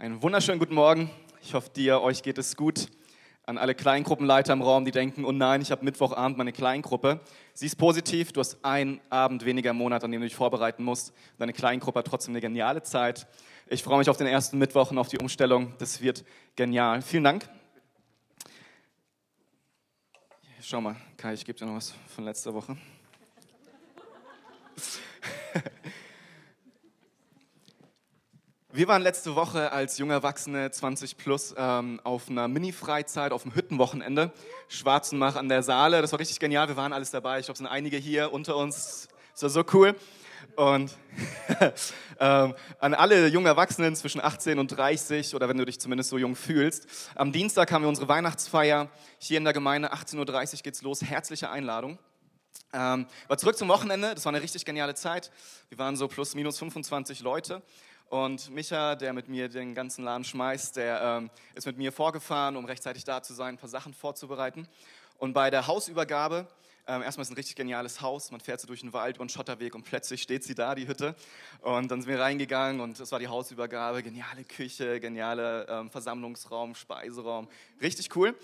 Einen wunderschönen guten Morgen. Ich hoffe, dir, euch geht es gut. An alle Kleingruppenleiter im Raum, die denken, oh nein, ich habe Mittwochabend meine Kleingruppe. Sie ist positiv, du hast einen Abend weniger im Monat, an dem du dich vorbereiten musst. Deine Kleingruppe hat trotzdem eine geniale Zeit. Ich freue mich auf den ersten Mittwoch und auf die Umstellung. Das wird genial. Vielen Dank. Schau mal, Kai, ich gebe dir noch was von letzter Woche. Wir waren letzte Woche als junge Erwachsene 20 plus ähm, auf einer Mini-Freizeit, auf dem Hüttenwochenende, Schwarzenbach an der Saale. Das war richtig genial. Wir waren alles dabei. Ich glaube, es sind einige hier unter uns. Das war so cool. Und ähm, an alle jungen Erwachsenen zwischen 18 und 30 oder wenn du dich zumindest so jung fühlst. Am Dienstag haben wir unsere Weihnachtsfeier hier in der Gemeinde. 18.30 Uhr geht's los. Herzliche Einladung. Ähm, aber zurück zum Wochenende. Das war eine richtig geniale Zeit. Wir waren so plus minus 25 Leute. Und Micha, der mit mir den ganzen Laden schmeißt, der ähm, ist mit mir vorgefahren, um rechtzeitig da zu sein, ein paar Sachen vorzubereiten. Und bei der Hausübergabe, ähm, erstmal ist ein richtig geniales Haus, man fährt so durch den Wald und Schotterweg und plötzlich steht sie da, die Hütte. Und dann sind wir reingegangen und das war die Hausübergabe, geniale Küche, geniale ähm, Versammlungsraum, Speiseraum, richtig cool.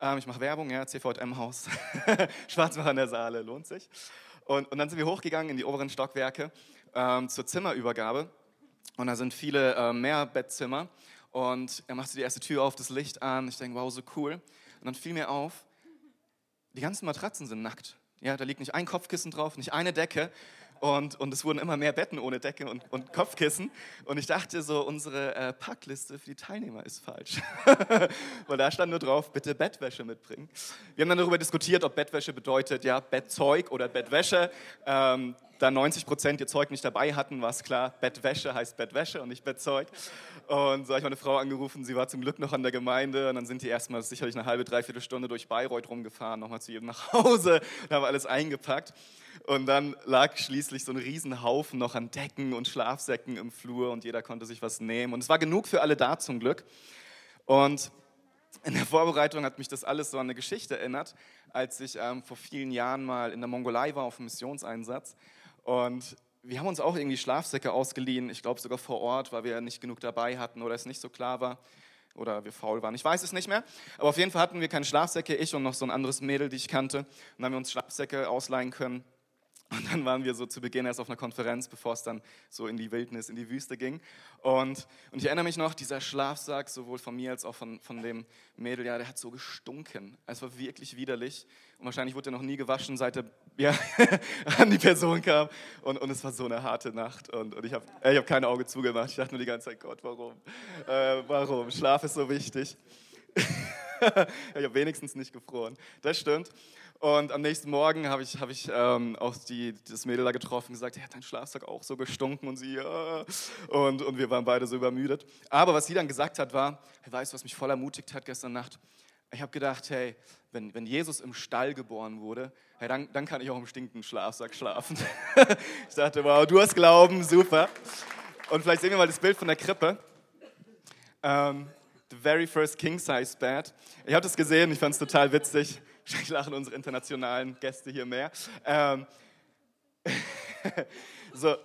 Ähm, ich mache Werbung, ja, CVM-Haus, Schwarzbach an der Saale, lohnt sich. Und, und dann sind wir hochgegangen in die oberen Stockwerke ähm, zur Zimmerübergabe. Und da sind viele äh, Mehrbettzimmer. Und er machte die erste Tür auf, das Licht an. Ich denke, wow, so cool. Und dann fiel mir auf, die ganzen Matratzen sind nackt. Ja, da liegt nicht ein Kopfkissen drauf, nicht eine Decke. Und, und es wurden immer mehr Betten ohne Decke und, und Kopfkissen. Und ich dachte so, unsere äh, Packliste für die Teilnehmer ist falsch. Weil da stand nur drauf, bitte Bettwäsche mitbringen. Wir haben dann darüber diskutiert, ob Bettwäsche bedeutet, ja, Bettzeug oder Bettwäsche. Ähm, da 90 Prozent ihr Zeug nicht dabei hatten, war es klar, Bettwäsche heißt Bettwäsche und nicht Bettzeug. Und so habe ich meine Frau angerufen, sie war zum Glück noch an der Gemeinde und dann sind die erstmal sicherlich eine halbe, dreiviertel Stunde durch Bayreuth rumgefahren, nochmal zu jedem nach Hause und haben alles eingepackt. Und dann lag schließlich so ein Riesenhaufen noch an Decken und Schlafsäcken im Flur und jeder konnte sich was nehmen. Und es war genug für alle da zum Glück. Und in der Vorbereitung hat mich das alles so an eine Geschichte erinnert, als ich ähm, vor vielen Jahren mal in der Mongolei war auf einem Missionseinsatz und wir haben uns auch irgendwie Schlafsäcke ausgeliehen, ich glaube sogar vor Ort, weil wir nicht genug dabei hatten oder es nicht so klar war oder wir faul waren. Ich weiß es nicht mehr. Aber auf jeden Fall hatten wir keine Schlafsäcke, ich und noch so ein anderes Mädel, die ich kannte. Und dann haben wir uns Schlafsäcke ausleihen können. Und dann waren wir so zu Beginn erst auf einer Konferenz, bevor es dann so in die Wildnis, in die Wüste ging. Und, und ich erinnere mich noch, dieser Schlafsack, sowohl von mir als auch von, von dem Mädel, ja, der hat so gestunken. Es war wirklich widerlich. Und wahrscheinlich wurde er noch nie gewaschen, seit er ja, an die Person kam. Und, und es war so eine harte Nacht. Und, und ich habe ich hab keine Augen zugemacht. Ich dachte nur die ganze Zeit, Gott, warum? Äh, warum? Schlaf ist so wichtig. ich habe wenigstens nicht gefroren. Das stimmt. Und am nächsten Morgen habe ich, hab ich ähm, auch die, das Mädel da getroffen und gesagt, hat dein Schlafsack auch so gestunken und sie, ja. und, und wir waren beide so übermüdet. Aber was sie dann gesagt hat, war, hey, weißt du, was mich voll ermutigt hat gestern Nacht? Ich habe gedacht, hey, wenn, wenn Jesus im Stall geboren wurde, hey, dann, dann kann ich auch im stinkenden Schlafsack schlafen. ich dachte, wow, du hast Glauben, super. Und vielleicht sehen wir mal das Bild von der Krippe. Ähm, the very first king-size bed. Ich habe das gesehen, ich fand es total witzig. Wahrscheinlich lachen unsere internationalen Gäste hier mehr. Ähm, so,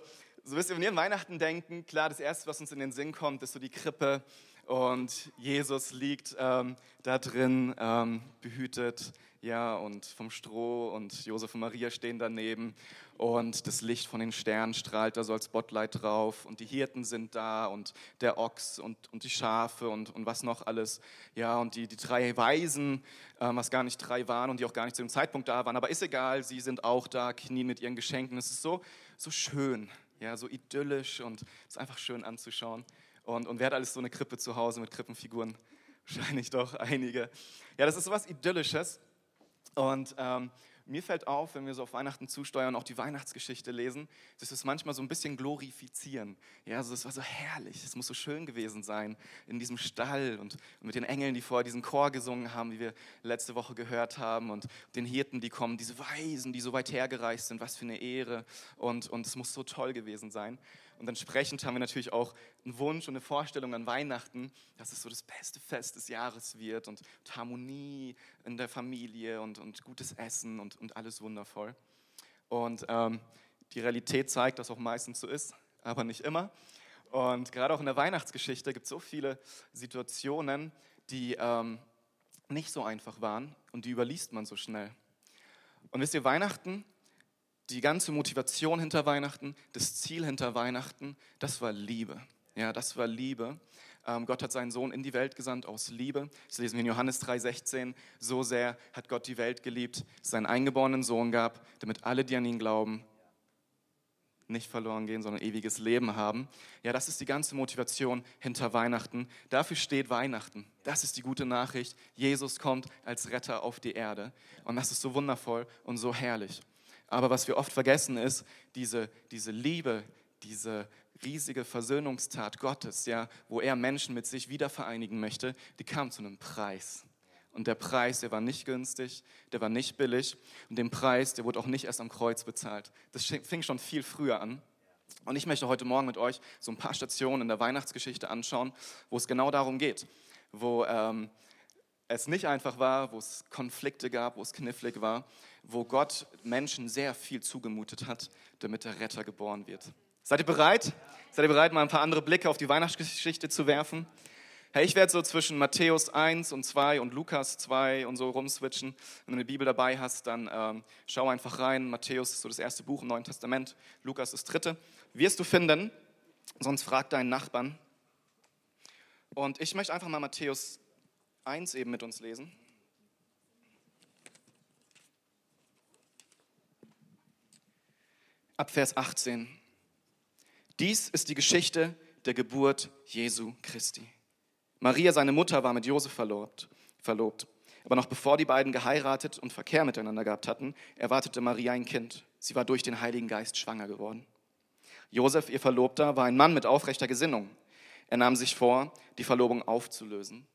so wisst ihr, wenn wir an Weihnachten denken, klar, das Erste, was uns in den Sinn kommt, ist so die Krippe und Jesus liegt ähm, da drin, ähm, behütet, ja, und vom Stroh und Josef und Maria stehen daneben und das Licht von den Sternen strahlt da so als Spotlight drauf und die Hirten sind da und der Ochs und, und die Schafe und, und was noch alles. Ja, und die, die drei Weisen, äh, was gar nicht drei waren und die auch gar nicht zu dem Zeitpunkt da waren, aber ist egal, sie sind auch da, knien mit ihren Geschenken. Es ist so, so schön, ja, so idyllisch und es ist einfach schön anzuschauen. Und, und wer hat alles so eine Krippe zu Hause mit Krippenfiguren? Wahrscheinlich doch einige. Ja, das ist so was Idyllisches. Und ähm, mir fällt auf, wenn wir so auf Weihnachten zusteuern, auch die Weihnachtsgeschichte lesen, dass es manchmal so ein bisschen glorifizieren. Ja, also es war so herrlich, es muss so schön gewesen sein in diesem Stall und, und mit den Engeln, die vorher diesen Chor gesungen haben, wie wir letzte Woche gehört haben und den Hirten, die kommen, diese Weisen, die so weit hergereist sind, was für eine Ehre und, und es muss so toll gewesen sein. Und entsprechend haben wir natürlich auch einen Wunsch und eine Vorstellung an Weihnachten, dass es so das beste Fest des Jahres wird und, Harmonie in der Familie und, und gutes Essen und, und alles wundervoll. Und ähm, die Realität zeigt, dass auch meistens so ist, aber nicht immer. Und gerade auch in der Weihnachtsgeschichte gibt es so viele Situationen, die ähm, nicht so einfach waren und die überliest man so schnell. Und wisst ihr, Weihnachten, die ganze Motivation hinter Weihnachten, das Ziel hinter Weihnachten, das war Liebe. Ja, das war Liebe. Ähm, Gott hat seinen Sohn in die Welt gesandt aus Liebe. Das lesen wir in Johannes 3,16. So sehr hat Gott die Welt geliebt, dass seinen eingeborenen Sohn gab, damit alle, die an ihn glauben, nicht verloren gehen, sondern ewiges Leben haben. Ja, das ist die ganze Motivation hinter Weihnachten. Dafür steht Weihnachten. Das ist die gute Nachricht. Jesus kommt als Retter auf die Erde. Und das ist so wundervoll und so herrlich. Aber was wir oft vergessen ist, diese, diese Liebe, diese riesige Versöhnungstat Gottes, ja, wo er Menschen mit sich wieder vereinigen möchte, die kam zu einem Preis. Und der Preis, der war nicht günstig, der war nicht billig. Und den Preis, der wurde auch nicht erst am Kreuz bezahlt. Das fing schon viel früher an. Und ich möchte heute Morgen mit euch so ein paar Stationen in der Weihnachtsgeschichte anschauen, wo es genau darum geht. Wo ähm, es nicht einfach war, wo es Konflikte gab, wo es knifflig war, wo Gott Menschen sehr viel zugemutet hat, damit der Retter geboren wird. Seid ihr bereit? Seid ihr bereit, mal ein paar andere Blicke auf die Weihnachtsgeschichte zu werfen? Hey, ich werde so zwischen Matthäus 1 und 2 und Lukas 2 und so rumswitchen. Wenn du eine Bibel dabei hast, dann ähm, schau einfach rein. Matthäus ist so das erste Buch im Neuen Testament, Lukas das dritte. Wirst du finden, sonst frag deinen Nachbarn. Und ich möchte einfach mal Matthäus 1 eben mit uns lesen. Ab Vers 18. Dies ist die Geschichte der Geburt Jesu Christi. Maria, seine Mutter, war mit Josef verlobt, verlobt. Aber noch bevor die beiden geheiratet und Verkehr miteinander gehabt hatten, erwartete Maria ein Kind. Sie war durch den Heiligen Geist schwanger geworden. Josef, ihr Verlobter, war ein Mann mit aufrechter Gesinnung. Er nahm sich vor, die Verlobung aufzulösen,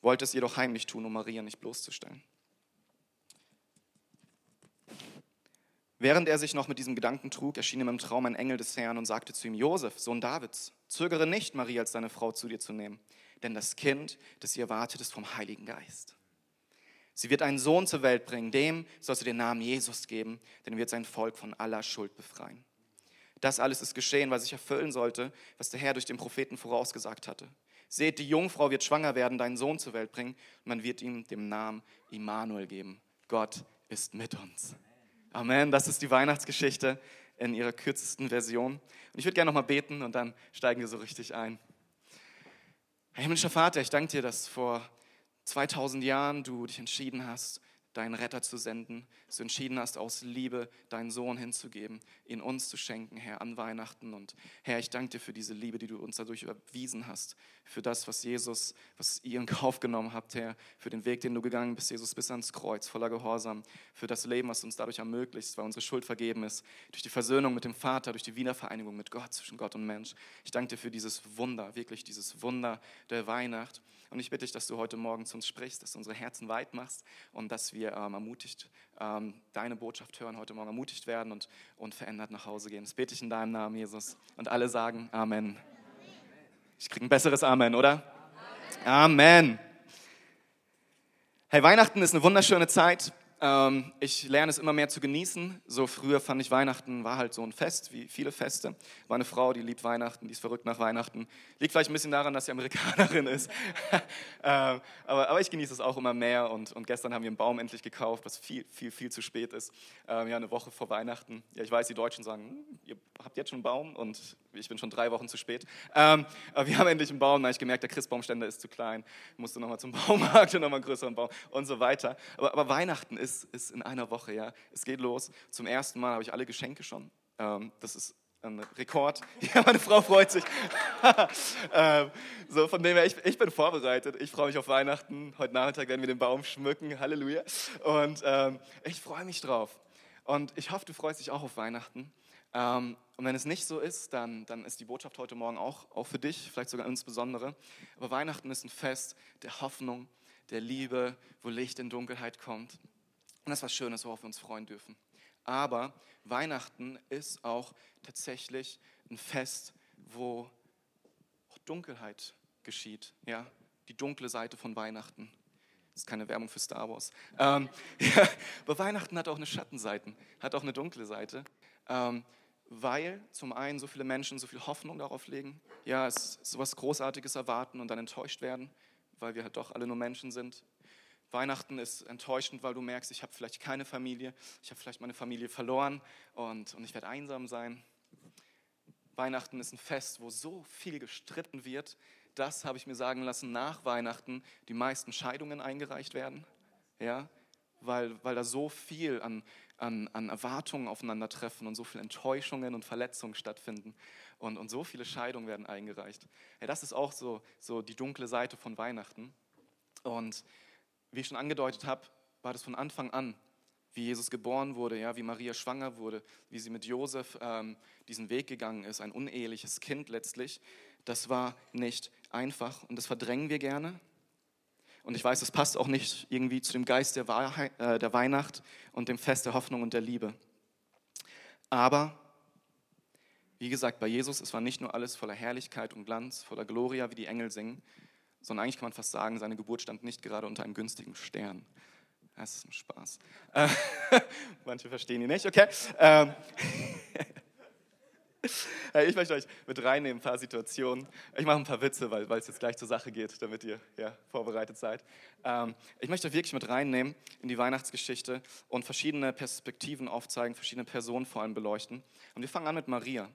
wollte es jedoch heimlich tun, um Maria nicht bloßzustellen. Während er sich noch mit diesem Gedanken trug, erschien ihm im Traum ein Engel des Herrn und sagte zu ihm, Josef, Sohn Davids, zögere nicht, Maria als deine Frau zu dir zu nehmen, denn das Kind, das ihr erwartet, ist vom Heiligen Geist. Sie wird einen Sohn zur Welt bringen, dem sollst du den Namen Jesus geben, denn er wird sein Volk von aller Schuld befreien. Das alles ist geschehen, weil sich erfüllen sollte, was der Herr durch den Propheten vorausgesagt hatte. Seht, die Jungfrau wird schwanger werden, deinen Sohn zur Welt bringen, und man wird ihm den Namen Immanuel geben. Gott ist mit uns. Amen. Das ist die Weihnachtsgeschichte in ihrer kürzesten Version. Und ich würde gerne nochmal beten und dann steigen wir so richtig ein. Herr himmlischer Vater, ich danke dir, dass vor 2000 Jahren du dich entschieden hast, deinen Retter zu senden, dass du entschieden hast, aus Liebe deinen Sohn hinzugeben, ihn uns zu schenken, Herr, an Weihnachten. Und Herr, ich danke dir für diese Liebe, die du uns dadurch überwiesen hast, für das, was Jesus, was ihr in Kauf genommen habt, Herr, für den Weg, den du gegangen bist, Jesus, bis ans Kreuz, voller Gehorsam, für das Leben, was du uns dadurch ermöglicht, weil unsere Schuld vergeben ist, durch die Versöhnung mit dem Vater, durch die Wiedervereinigung mit Gott, zwischen Gott und Mensch. Ich danke dir für dieses Wunder, wirklich dieses Wunder der Weihnacht. Und ich bitte dich, dass du heute Morgen zu uns sprichst, dass du unsere Herzen weit machst und dass wir ähm, ermutigt ähm, deine Botschaft hören, heute Morgen ermutigt werden und, und verändert nach Hause gehen. Das bete ich in deinem Namen, Jesus. Und alle sagen Amen. Ich kriege ein besseres Amen, oder? Amen. Hey, Weihnachten ist eine wunderschöne Zeit. Ähm, ich lerne es immer mehr zu genießen. So früher fand ich Weihnachten war halt so ein Fest, wie viele Feste. War eine Frau, die liebt Weihnachten, die ist verrückt nach Weihnachten. Liegt vielleicht ein bisschen daran, dass sie Amerikanerin ist. ähm, aber, aber, ich genieße es auch immer mehr. Und, und, gestern haben wir einen Baum endlich gekauft, was viel, viel, viel zu spät ist. Ähm, ja, eine Woche vor Weihnachten. Ja, ich weiß, die Deutschen sagen, hm, ihr habt jetzt schon einen Baum und ich bin schon drei Wochen zu spät. Ähm, aber wir haben endlich einen Baum. Da habe ich gemerkt, der Christbaumständer ist zu klein. Musste nochmal zum Baumarkt und nochmal einen größeren Baum und so weiter. Aber, aber Weihnachten ist ist, ist in einer Woche. Ja. Es geht los. Zum ersten Mal habe ich alle Geschenke schon. Ähm, das ist ein Rekord. Ja, meine Frau freut sich. ähm, so, von dem her, ich, ich, bin vorbereitet. Ich freue mich auf Weihnachten. Heute Nachmittag werden wir den Baum schmücken. Halleluja. Und ähm, ich freue mich drauf. Und ich hoffe, du freust dich auch auf Weihnachten. Ähm, und wenn es nicht so ist, dann, dann ist die Botschaft heute Morgen auch, auch für dich, vielleicht sogar insbesondere. Aber Weihnachten ist ein Fest der Hoffnung, der Liebe, wo Licht in Dunkelheit kommt. Und das ist was Schönes, worauf wir uns freuen dürfen. Aber Weihnachten ist auch tatsächlich ein Fest, wo Dunkelheit geschieht. Ja? Die dunkle Seite von Weihnachten. Das ist keine Werbung für Star Wars. Ähm, ja, aber Weihnachten hat auch eine Schattenseite, hat auch eine dunkle Seite. Ähm, weil zum einen so viele Menschen so viel Hoffnung darauf legen, ja, es so was Großartiges erwarten und dann enttäuscht werden, weil wir halt doch alle nur Menschen sind. Weihnachten ist enttäuschend, weil du merkst, ich habe vielleicht keine Familie, ich habe vielleicht meine Familie verloren und, und ich werde einsam sein. Weihnachten ist ein Fest, wo so viel gestritten wird, dass, habe ich mir sagen lassen, nach Weihnachten die meisten Scheidungen eingereicht werden. Ja, weil, weil da so viel an, an, an Erwartungen aufeinandertreffen und so viele Enttäuschungen und Verletzungen stattfinden. Und, und so viele Scheidungen werden eingereicht. Ja, das ist auch so, so die dunkle Seite von Weihnachten. Und wie ich schon angedeutet habe, war das von Anfang an, wie Jesus geboren wurde, ja, wie Maria schwanger wurde, wie sie mit Josef ähm, diesen Weg gegangen ist, ein uneheliches Kind letztlich. Das war nicht einfach und das verdrängen wir gerne. Und ich weiß, es passt auch nicht irgendwie zu dem Geist der, Wahrheit, äh, der Weihnacht und dem Fest der Hoffnung und der Liebe. Aber, wie gesagt, bei Jesus, es war nicht nur alles voller Herrlichkeit und Glanz, voller Gloria, wie die Engel singen, sondern eigentlich kann man fast sagen, seine Geburt stand nicht gerade unter einem günstigen Stern. Das ist ein Spaß. Äh, manche verstehen ihn nicht, okay. Ich möchte euch mit reinnehmen, ein paar Situationen. Ich mache ein paar Witze, weil, weil es jetzt gleich zur Sache geht, damit ihr ja, vorbereitet seid. Ähm, ich möchte euch wirklich mit reinnehmen in die Weihnachtsgeschichte und verschiedene Perspektiven aufzeigen, verschiedene Personen vor allem beleuchten. Und wir fangen an mit Maria.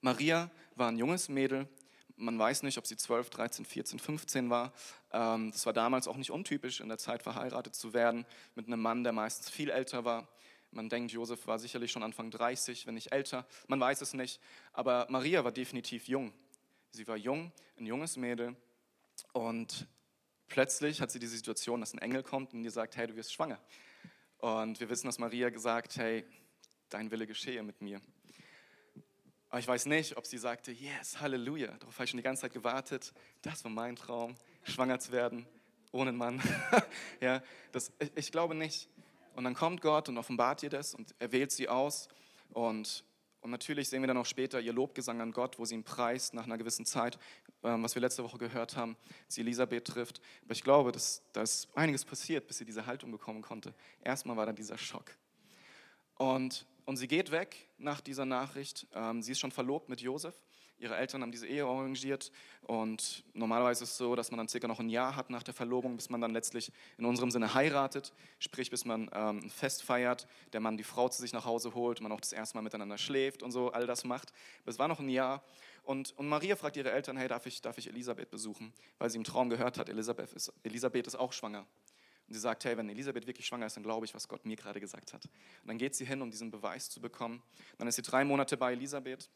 Maria war ein junges Mädel. Man weiß nicht, ob sie 12, 13, 14, 15 war. Ähm, das war damals auch nicht untypisch, in der Zeit verheiratet zu werden mit einem Mann, der meistens viel älter war. Man denkt, Josef war sicherlich schon Anfang 30, wenn nicht älter. Man weiß es nicht. Aber Maria war definitiv jung. Sie war jung, ein junges Mädel. Und plötzlich hat sie die Situation, dass ein Engel kommt und ihr sagt, hey, du wirst schwanger. Und wir wissen, dass Maria gesagt, hey, dein Wille geschehe mit mir. Aber ich weiß nicht, ob sie sagte, yes, Halleluja. Darauf habe ich schon die ganze Zeit gewartet. Das war mein Traum, schwanger zu werden, ohne einen Mann. ja, das, ich, ich glaube nicht. Und dann kommt Gott und offenbart ihr das und er wählt sie aus. Und, und natürlich sehen wir dann auch später ihr Lobgesang an Gott, wo sie ihn preist nach einer gewissen Zeit, ähm, was wir letzte Woche gehört haben, sie Elisabeth trifft. Aber ich glaube, dass da ist einiges passiert, bis sie diese Haltung bekommen konnte. Erstmal war da dieser Schock. Und, und sie geht weg nach dieser Nachricht. Ähm, sie ist schon verlobt mit Josef. Ihre Eltern haben diese Ehe arrangiert und normalerweise ist es so, dass man dann circa noch ein Jahr hat nach der Verlobung, bis man dann letztlich in unserem Sinne heiratet, sprich bis man ähm, ein Fest feiert, der Mann die Frau zu sich nach Hause holt, man auch das erste Mal miteinander schläft und so, all das macht. Aber es war noch ein Jahr und, und Maria fragt ihre Eltern, hey, darf ich, darf ich Elisabeth besuchen? Weil sie im Traum gehört hat, Elisabeth ist, Elisabeth ist auch schwanger. Und sie sagt, hey, wenn Elisabeth wirklich schwanger ist, dann glaube ich, was Gott mir gerade gesagt hat. Und dann geht sie hin, um diesen Beweis zu bekommen. Dann ist sie drei Monate bei Elisabeth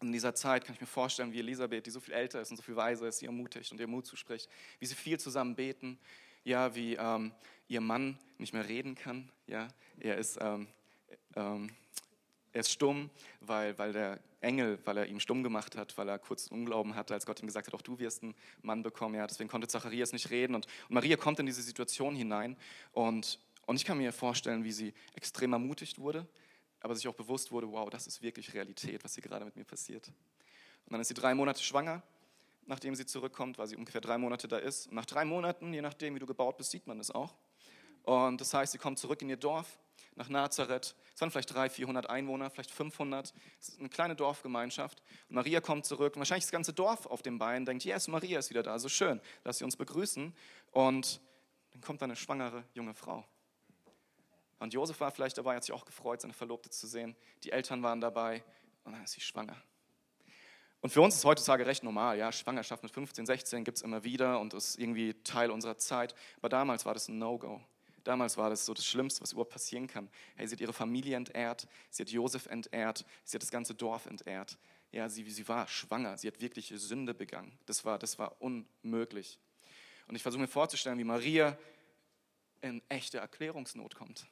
und in dieser Zeit kann ich mir vorstellen, wie Elisabeth, die so viel älter ist und so viel weiser ist, sie ermutigt und ihr Mut zuspricht, wie sie viel zusammen beten, ja, wie ähm, ihr Mann nicht mehr reden kann, ja, er ist, ähm, ähm, er ist stumm, weil, weil der Engel, weil er ihn stumm gemacht hat, weil er kurz Unglauben hatte, als Gott ihm gesagt hat, auch du wirst einen Mann bekommen, ja, deswegen konnte Zacharias nicht reden und, und Maria kommt in diese Situation hinein und, und ich kann mir vorstellen, wie sie extrem ermutigt wurde, aber sich auch bewusst wurde, wow, das ist wirklich Realität, was hier gerade mit mir passiert. Und dann ist sie drei Monate schwanger, nachdem sie zurückkommt, weil sie ungefähr drei Monate da ist. Und nach drei Monaten, je nachdem, wie du gebaut bist, sieht man das auch. Und das heißt, sie kommt zurück in ihr Dorf, nach Nazareth. Es waren vielleicht 300, 400 Einwohner, vielleicht 500. Es ist eine kleine Dorfgemeinschaft. Und Maria kommt zurück. Und wahrscheinlich das ganze Dorf auf dem Bein denkt, yes, Maria ist wieder da, so schön, lass sie uns begrüßen. Und dann kommt eine schwangere junge Frau. Und Josef war vielleicht dabei, hat sich auch gefreut, seine Verlobte zu sehen. Die Eltern waren dabei und dann ist sie schwanger. Und für uns ist heutzutage recht normal, ja, Schwangerschaft mit 15, 16 gibt es immer wieder und ist irgendwie Teil unserer Zeit. Aber damals war das ein No-Go. Damals war das so das Schlimmste, was überhaupt passieren kann. Hey, sie hat ihre Familie entehrt, sie hat Josef entehrt, sie hat das ganze Dorf entehrt. Ja, sie, sie war schwanger, sie hat wirklich Sünde begangen. Das war, das war unmöglich. Und ich versuche mir vorzustellen, wie Maria in echte Erklärungsnot kommt.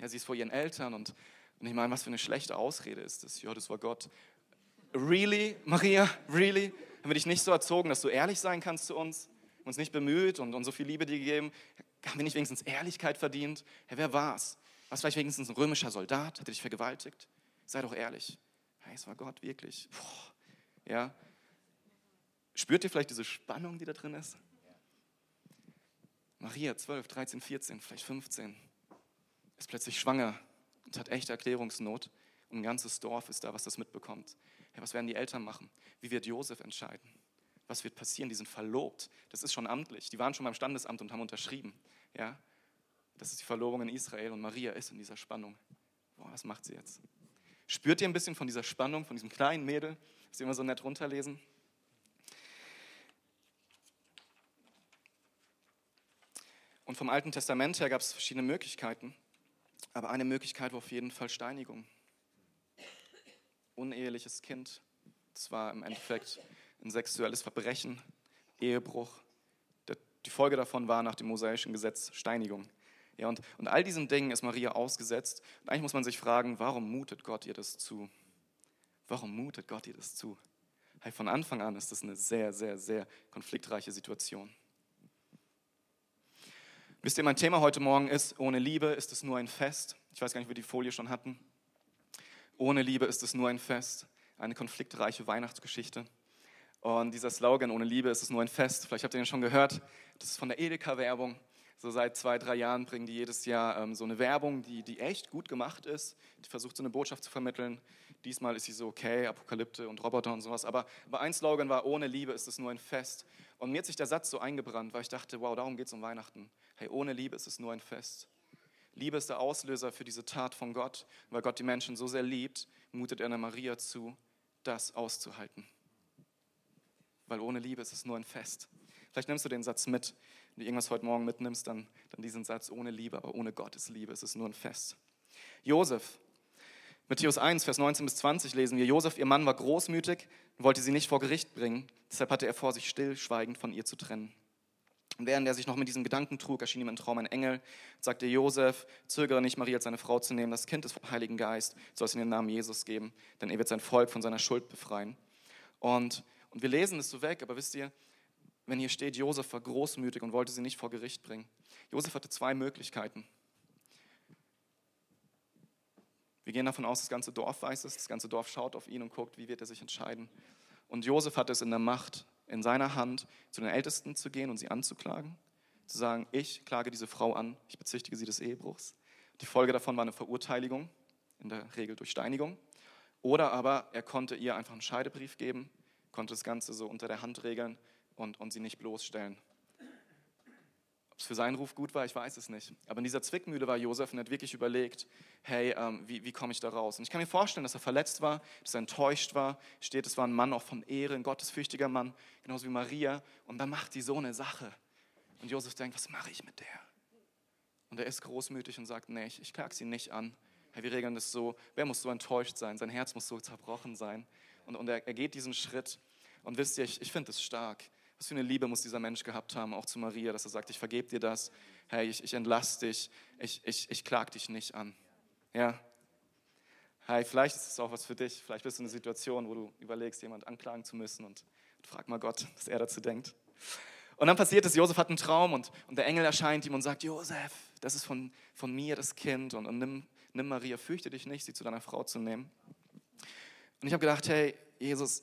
Ja, sie ist vor ihren Eltern und, und ich meine, was für eine schlechte Ausrede ist das? Ja, das war Gott. Really, Maria, really? Haben wir dich nicht so erzogen, dass du ehrlich sein kannst zu uns? Uns nicht bemüht und, und so viel Liebe dir gegeben? Haben wir nicht wenigstens Ehrlichkeit verdient? Hey, wer war's? Warst vielleicht wenigstens ein römischer Soldat? Hat er dich vergewaltigt? Sei doch ehrlich. Hey, es war Gott wirklich. Puh. Ja. Spürt ihr vielleicht diese Spannung, die da drin ist? Maria, 12, 13, 14, vielleicht 15 ist plötzlich schwanger und hat echte Erklärungsnot. Und ein ganzes Dorf ist da, was das mitbekommt. Hey, was werden die Eltern machen? Wie wird Josef entscheiden? Was wird passieren? Die sind verlobt. Das ist schon amtlich. Die waren schon beim Standesamt und haben unterschrieben. Ja? Das ist die Verlobung in Israel und Maria ist in dieser Spannung. Boah, was macht sie jetzt? Spürt ihr ein bisschen von dieser Spannung, von diesem kleinen Mädel, das sie immer so nett runterlesen? Und vom Alten Testament her gab es verschiedene Möglichkeiten. Aber eine Möglichkeit war auf jeden Fall Steinigung. Uneheliches Kind, das war im Endeffekt ein sexuelles Verbrechen, Ehebruch. Die Folge davon war nach dem mosaischen Gesetz Steinigung. Ja, und, und all diesen Dingen ist Maria ausgesetzt. Und eigentlich muss man sich fragen, warum mutet Gott ihr das zu? Warum mutet Gott ihr das zu? Hey, von Anfang an ist das eine sehr, sehr, sehr konfliktreiche Situation. Wisst ihr, mein Thema heute Morgen ist, ohne Liebe ist es nur ein Fest. Ich weiß gar nicht, ob wir die Folie schon hatten. Ohne Liebe ist es nur ein Fest. Eine konfliktreiche Weihnachtsgeschichte. Und dieser Slogan, ohne Liebe ist es nur ein Fest, vielleicht habt ihr den schon gehört, das ist von der Edeka-Werbung. So seit zwei, drei Jahren bringen die jedes Jahr ähm, so eine Werbung, die, die echt gut gemacht ist. Die versucht so eine Botschaft zu vermitteln. Diesmal ist sie so, okay, Apokalypse und Roboter und sowas. Aber, aber ein Slogan war, ohne Liebe ist es nur ein Fest. Und mir hat sich der Satz so eingebrannt, weil ich dachte, wow, darum geht es um Weihnachten. Hey, ohne Liebe ist es nur ein Fest. Liebe ist der Auslöser für diese Tat von Gott. Weil Gott die Menschen so sehr liebt, mutet er einer Maria zu, das auszuhalten. Weil ohne Liebe ist es nur ein Fest. Vielleicht nimmst du den Satz mit. Wenn du irgendwas heute Morgen mitnimmst, dann, dann diesen Satz ohne Liebe, aber ohne Liebe ist es nur ein Fest. Josef, Matthäus 1, Vers 19 bis 20 lesen wir, Josef, ihr Mann war großmütig und wollte sie nicht vor Gericht bringen, deshalb hatte er vor, sich stillschweigend von ihr zu trennen. Und während er sich noch mit diesem Gedanken trug, erschien ihm im Traum ein Engel, sagte Josef, zögere nicht, Maria als seine Frau zu nehmen, das Kind vom Heiligen Geist, soll es in den Namen Jesus geben, denn er wird sein Volk von seiner Schuld befreien. Und, und wir lesen es so weg, aber wisst ihr, wenn hier steht, Josef war großmütig und wollte sie nicht vor Gericht bringen. Josef hatte zwei Möglichkeiten. Wir gehen davon aus, das ganze Dorf weiß es, das ganze Dorf schaut auf ihn und guckt, wie wird er sich entscheiden. Und Josef hatte es in der Macht, in seiner Hand, zu den Ältesten zu gehen und sie anzuklagen, zu sagen, ich klage diese Frau an, ich bezichtige sie des Ehebruchs. Die Folge davon war eine Verurteiligung, in der Regel durch Steinigung. Oder aber er konnte ihr einfach einen Scheidebrief geben, konnte das Ganze so unter der Hand regeln und, und sie nicht bloßstellen. Ob es für seinen Ruf gut war, ich weiß es nicht. Aber in dieser Zwickmühle war Josef und hat wirklich überlegt, hey, ähm, wie, wie komme ich da raus? Und ich kann mir vorstellen, dass er verletzt war, dass er enttäuscht war. Steht, es war ein Mann auch von Ehre, ein gottesfürchtiger Mann, genauso wie Maria. Und dann macht sie so eine Sache. Und Josef denkt, was mache ich mit der? Und er ist großmütig und sagt, nee, ich, ich klag sie nicht an. Hey, wir regeln das so. Wer muss so enttäuscht sein? Sein Herz muss so zerbrochen sein. Und, und er, er geht diesen Schritt. Und wisst ihr, ich, ich finde es stark. Was für eine Liebe muss dieser Mensch gehabt haben, auch zu Maria, dass er sagt, ich vergebe dir das, hey, ich, ich entlasse dich, ich, ich, ich klag dich nicht an. Ja? Hey, vielleicht ist es auch was für dich, vielleicht bist du in einer Situation, wo du überlegst, jemand anklagen zu müssen und, frag mal Gott, was er dazu denkt. Und dann passiert es, Josef hat einen Traum und, und der Engel erscheint ihm und sagt, Josef, das ist von, von mir das Kind und, und nimm, nimm Maria, fürchte dich nicht, sie zu deiner Frau zu nehmen. Und ich habe gedacht, hey, Jesus,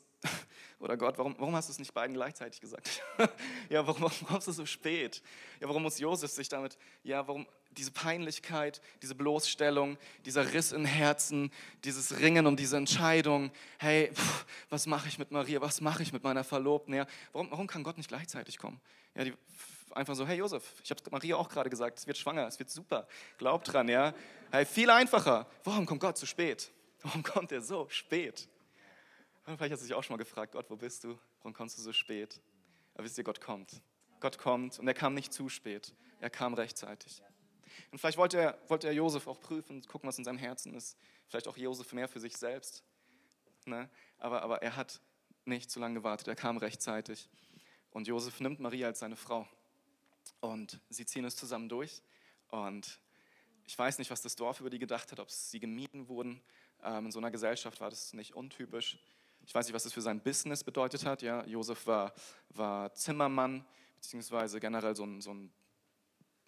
oder Gott, warum, warum hast du es nicht beiden gleichzeitig gesagt? ja, warum, warum kommst du so spät? Ja, warum muss Josef sich damit, ja, warum diese Peinlichkeit, diese Bloßstellung, dieser Riss im Herzen, dieses Ringen um diese Entscheidung, hey, pff, was mache ich mit Maria, was mache ich mit meiner Verlobten? Ja, warum, warum kann Gott nicht gleichzeitig kommen? Ja, die, einfach so, hey Josef, ich habe Maria auch gerade gesagt, es wird schwanger, es wird super, glaub dran, ja. Hey, viel einfacher. Warum kommt Gott zu spät? Warum kommt er so spät? Vielleicht hast du dich auch schon mal gefragt, Gott, wo bist du? Warum kommst du so spät? Aber wisst ihr, Gott kommt. Gott kommt und er kam nicht zu spät. Er kam rechtzeitig. Und vielleicht wollte er, wollte er Josef auch prüfen, gucken, was in seinem Herzen ist. Vielleicht auch Josef mehr für sich selbst. Ne? Aber, aber er hat nicht zu lange gewartet. Er kam rechtzeitig. Und Josef nimmt Maria als seine Frau. Und sie ziehen es zusammen durch. Und ich weiß nicht, was das Dorf über die gedacht hat, ob sie gemieden wurden. Ähm, in so einer Gesellschaft war das nicht untypisch. Ich weiß nicht, was das für sein Business bedeutet hat. Ja, Josef war, war Zimmermann, beziehungsweise generell so ein, so ein,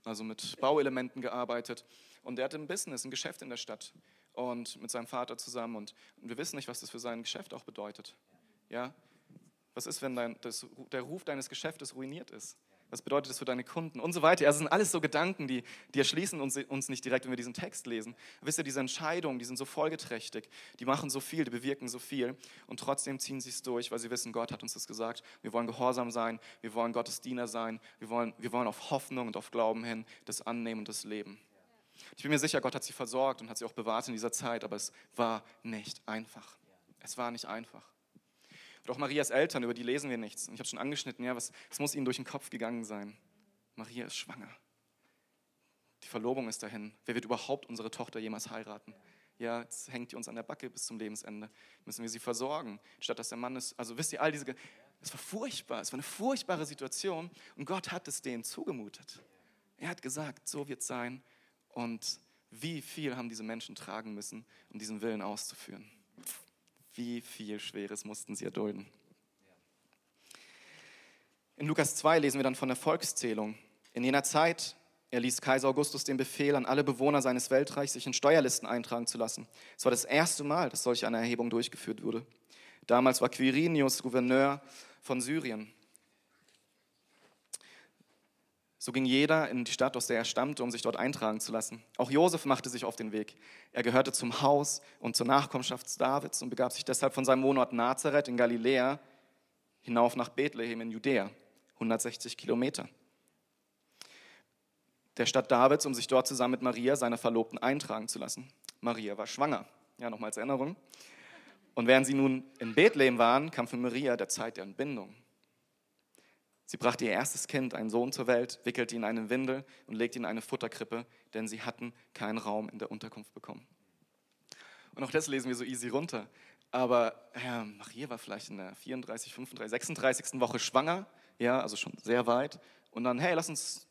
also mit Bauelementen gearbeitet. Und er hatte ein Business, ein Geschäft in der Stadt und mit seinem Vater zusammen. Und, und wir wissen nicht, was das für sein Geschäft auch bedeutet. Ja, was ist, wenn dein, das, der Ruf deines Geschäftes ruiniert ist? Was bedeutet das für deine Kunden? Und so weiter. Das sind alles so Gedanken, die, die erschließen uns, uns nicht direkt, wenn wir diesen Text lesen. wisst ihr, diese Entscheidungen, die sind so folgeträchtig, die machen so viel, die bewirken so viel und trotzdem ziehen sie es durch, weil sie wissen, Gott hat uns das gesagt. Wir wollen gehorsam sein, wir wollen Gottes Diener sein, wir wollen, wir wollen auf Hoffnung und auf Glauben hin das annehmen und das leben. Ich bin mir sicher, Gott hat sie versorgt und hat sie auch bewahrt in dieser Zeit, aber es war nicht einfach. Es war nicht einfach. Und auch Marias Eltern, über die lesen wir nichts. Ich habe schon angeschnitten, ja, was, was muss ihnen durch den Kopf gegangen sein? Maria ist schwanger. Die Verlobung ist dahin. Wer wird überhaupt unsere Tochter jemals heiraten? Ja, jetzt hängt die uns an der Backe bis zum Lebensende. Müssen wir sie versorgen, statt dass der Mann ist. Also wisst ihr, all diese. Es war furchtbar, es war eine furchtbare Situation und Gott hat es denen zugemutet. Er hat gesagt, so wird es sein und wie viel haben diese Menschen tragen müssen, um diesen Willen auszuführen. Wie viel Schweres mussten sie erdulden. In Lukas 2 lesen wir dann von der Volkszählung. In jener Zeit erließ Kaiser Augustus den Befehl an alle Bewohner seines Weltreichs, sich in Steuerlisten eintragen zu lassen. Es war das erste Mal, dass solch eine Erhebung durchgeführt wurde. Damals war Quirinius Gouverneur von Syrien. So ging jeder in die Stadt, aus der er stammte, um sich dort eintragen zu lassen. Auch Josef machte sich auf den Weg. Er gehörte zum Haus und zur Nachkommenschaft Davids und begab sich deshalb von seinem Wohnort Nazareth in Galiläa hinauf nach Bethlehem in Judäa, 160 Kilometer. Der Stadt Davids, um sich dort zusammen mit Maria, seiner Verlobten, eintragen zu lassen. Maria war schwanger. Ja, nochmal als Erinnerung. Und während sie nun in Bethlehem waren, kam für Maria der Zeit der Entbindung. Sie brachte ihr erstes Kind, einen Sohn, zur Welt, wickelte ihn in eine Windel und legte ihn in eine Futterkrippe, denn sie hatten keinen Raum in der Unterkunft bekommen. Und auch das lesen wir so easy runter. Aber ja, Maria war vielleicht in der 34, 35, 36. Woche schwanger, ja, also schon sehr weit. Und dann, hey, lass uns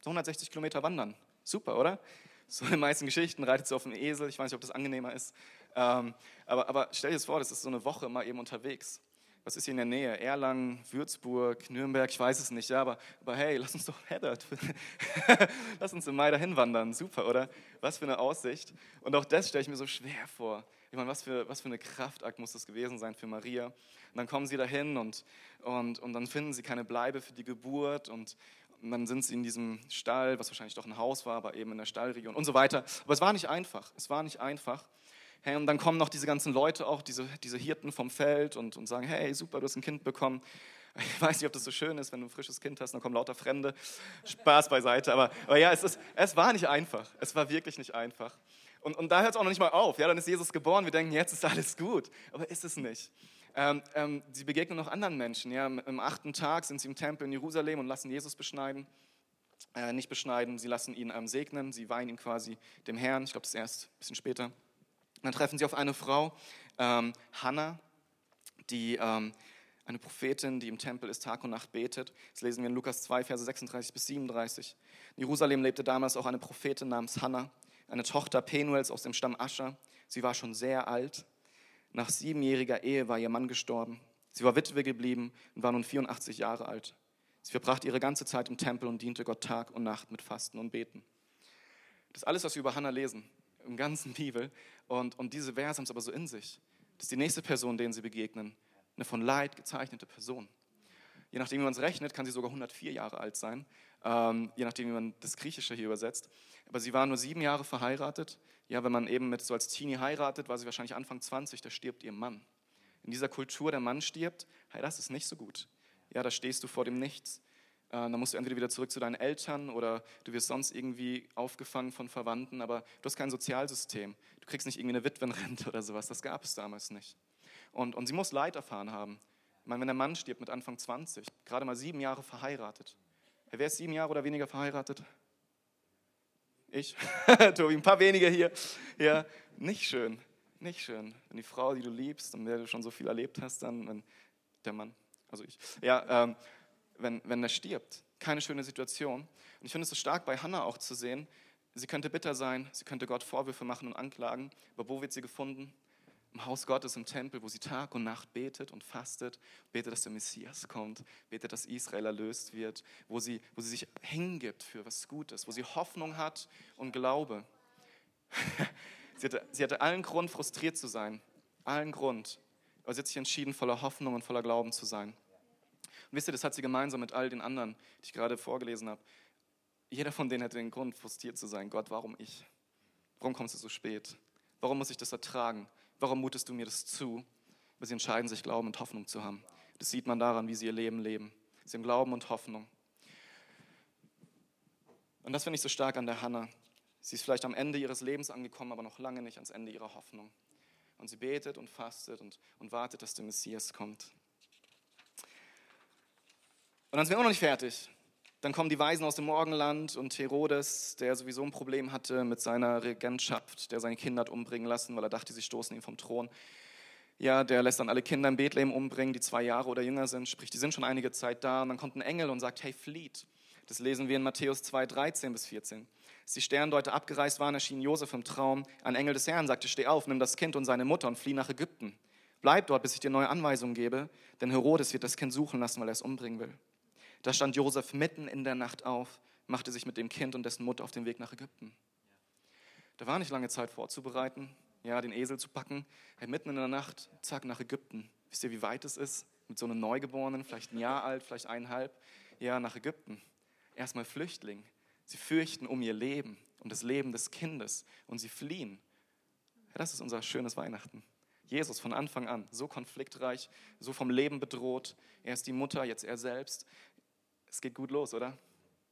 so 160 Kilometer wandern. Super, oder? So in den meisten Geschichten reitet sie auf dem Esel. Ich weiß nicht, ob das angenehmer ist. Ähm, aber, aber stell dir das vor, das ist so eine Woche mal eben unterwegs was ist hier in der Nähe? Erlangen, Würzburg, Nürnberg, ich weiß es nicht, ja, aber, aber hey, lass uns doch Heddert, lass uns im Mai dahin wandern, super, oder? Was für eine Aussicht. Und auch das stelle ich mir so schwer vor. Ich meine, was für, was für eine Kraftakt muss das gewesen sein für Maria. Und dann kommen sie dahin und, und, und dann finden sie keine Bleibe für die Geburt und, und dann sind sie in diesem Stall, was wahrscheinlich doch ein Haus war, aber eben in der Stallregion und so weiter. Aber es war nicht einfach, es war nicht einfach. Hey, und dann kommen noch diese ganzen Leute auch, diese, diese Hirten vom Feld und, und sagen, hey, super, du hast ein Kind bekommen. Ich weiß nicht, ob das so schön ist, wenn du ein frisches Kind hast, dann kommen lauter Fremde. Spaß beiseite. Aber, aber ja, es, ist, es war nicht einfach. Es war wirklich nicht einfach. Und, und da hört es auch noch nicht mal auf. Ja, dann ist Jesus geboren. Wir denken, jetzt ist alles gut. Aber ist es nicht. Ähm, ähm, sie begegnen noch anderen Menschen. Ja. Im achten Tag sind sie im Tempel in Jerusalem und lassen Jesus beschneiden. Äh, nicht beschneiden, sie lassen ihn ähm, segnen. Sie weihen ihn quasi dem Herrn. Ich glaube, das ist erst ein bisschen später dann treffen sie auf eine Frau, ähm, Hannah, die ähm, eine Prophetin, die im Tempel ist, Tag und Nacht betet. Das lesen wir in Lukas 2, Verse 36 bis 37. In Jerusalem lebte damals auch eine Prophetin namens Hannah, eine Tochter Penuels aus dem Stamm Ascher. Sie war schon sehr alt. Nach siebenjähriger Ehe war ihr Mann gestorben. Sie war Witwe geblieben und war nun 84 Jahre alt. Sie verbrachte ihre ganze Zeit im Tempel und diente Gott Tag und Nacht mit Fasten und Beten. Das ist alles, was wir über Hannah lesen im ganzen Bibel. Und, und diese Verse haben es aber so in sich. Das ist die nächste Person, denen sie begegnen. Eine von Leid gezeichnete Person. Je nachdem, wie man es rechnet, kann sie sogar 104 Jahre alt sein. Ähm, je nachdem, wie man das Griechische hier übersetzt. Aber sie war nur sieben Jahre verheiratet. Ja, wenn man eben mit so als Teenie heiratet, war sie wahrscheinlich Anfang 20, da stirbt ihr Mann. In dieser Kultur, der Mann stirbt, hey, das ist nicht so gut. Ja, da stehst du vor dem Nichts. Äh, dann musst du entweder wieder zurück zu deinen Eltern oder du wirst sonst irgendwie aufgefangen von Verwandten, aber du hast kein Sozialsystem. Du kriegst nicht irgendwie eine Witwenrente oder sowas. Das gab es damals nicht. Und, und sie muss Leid erfahren haben. Ich meine, wenn der Mann stirbt mit Anfang 20, gerade mal sieben Jahre verheiratet. Wer ist sieben Jahre oder weniger verheiratet? Ich, Tobi, ein paar weniger hier. Ja, nicht schön, nicht schön. Wenn die Frau, die du liebst und der du schon so viel erlebt hast, dann, der Mann, also ich, ja, ähm, wenn, wenn er stirbt. Keine schöne Situation. Und ich finde es so stark bei Hannah auch zu sehen, sie könnte bitter sein, sie könnte Gott Vorwürfe machen und anklagen, aber wo wird sie gefunden? Im Haus Gottes, im Tempel, wo sie Tag und Nacht betet und fastet, betet, dass der Messias kommt, betet, dass Israel erlöst wird, wo sie, wo sie sich hingibt für was Gutes, wo sie Hoffnung hat und Glaube. sie, hatte, sie hatte allen Grund, frustriert zu sein, allen Grund, aber sie hat sich entschieden, voller Hoffnung und voller Glauben zu sein. Und wisst ihr, das hat sie gemeinsam mit all den anderen, die ich gerade vorgelesen habe. Jeder von denen hätte den Grund, frustriert zu sein. Gott, warum ich? Warum kommst du so spät? Warum muss ich das ertragen? Warum mutest du mir das zu? Aber sie entscheiden sich, Glauben und Hoffnung zu haben. Das sieht man daran, wie sie ihr Leben leben. Sie haben Glauben und Hoffnung. Und das finde ich so stark an der Hannah. Sie ist vielleicht am Ende ihres Lebens angekommen, aber noch lange nicht ans Ende ihrer Hoffnung. Und sie betet und fastet und, und wartet, dass der Messias kommt. Und dann sind wir auch noch nicht fertig. Dann kommen die Weisen aus dem Morgenland und Herodes, der sowieso ein Problem hatte mit seiner Regentschaft, der seine Kinder hat umbringen lassen, weil er dachte, sie stoßen ihn vom Thron. Ja, der lässt dann alle Kinder in Bethlehem umbringen, die zwei Jahre oder jünger sind, sprich, die sind schon einige Zeit da. Und dann kommt ein Engel und sagt, hey, flieht. Das lesen wir in Matthäus 2, 13 bis 14. Als die Sterndeuter abgereist waren, erschien Josef im Traum. Ein Engel des Herrn sagte, steh auf, nimm das Kind und seine Mutter und flieh nach Ägypten. Bleib dort, bis ich dir neue Anweisungen gebe, denn Herodes wird das Kind suchen lassen, weil er es umbringen will. Da stand Josef mitten in der Nacht auf, machte sich mit dem Kind und dessen Mutter auf den Weg nach Ägypten. Da war nicht lange Zeit vorzubereiten, ja, den Esel zu packen. Hey, mitten in der Nacht, zack, nach Ägypten. Wisst ihr, wie weit es ist? Mit so einem Neugeborenen, vielleicht ein Jahr alt, vielleicht eineinhalb, ja, nach Ägypten. Erstmal Flüchtling. Sie fürchten um ihr Leben, um das Leben des Kindes und sie fliehen. Das ist unser schönes Weihnachten. Jesus von Anfang an, so konfliktreich, so vom Leben bedroht. Er ist die Mutter, jetzt er selbst es geht gut los, oder?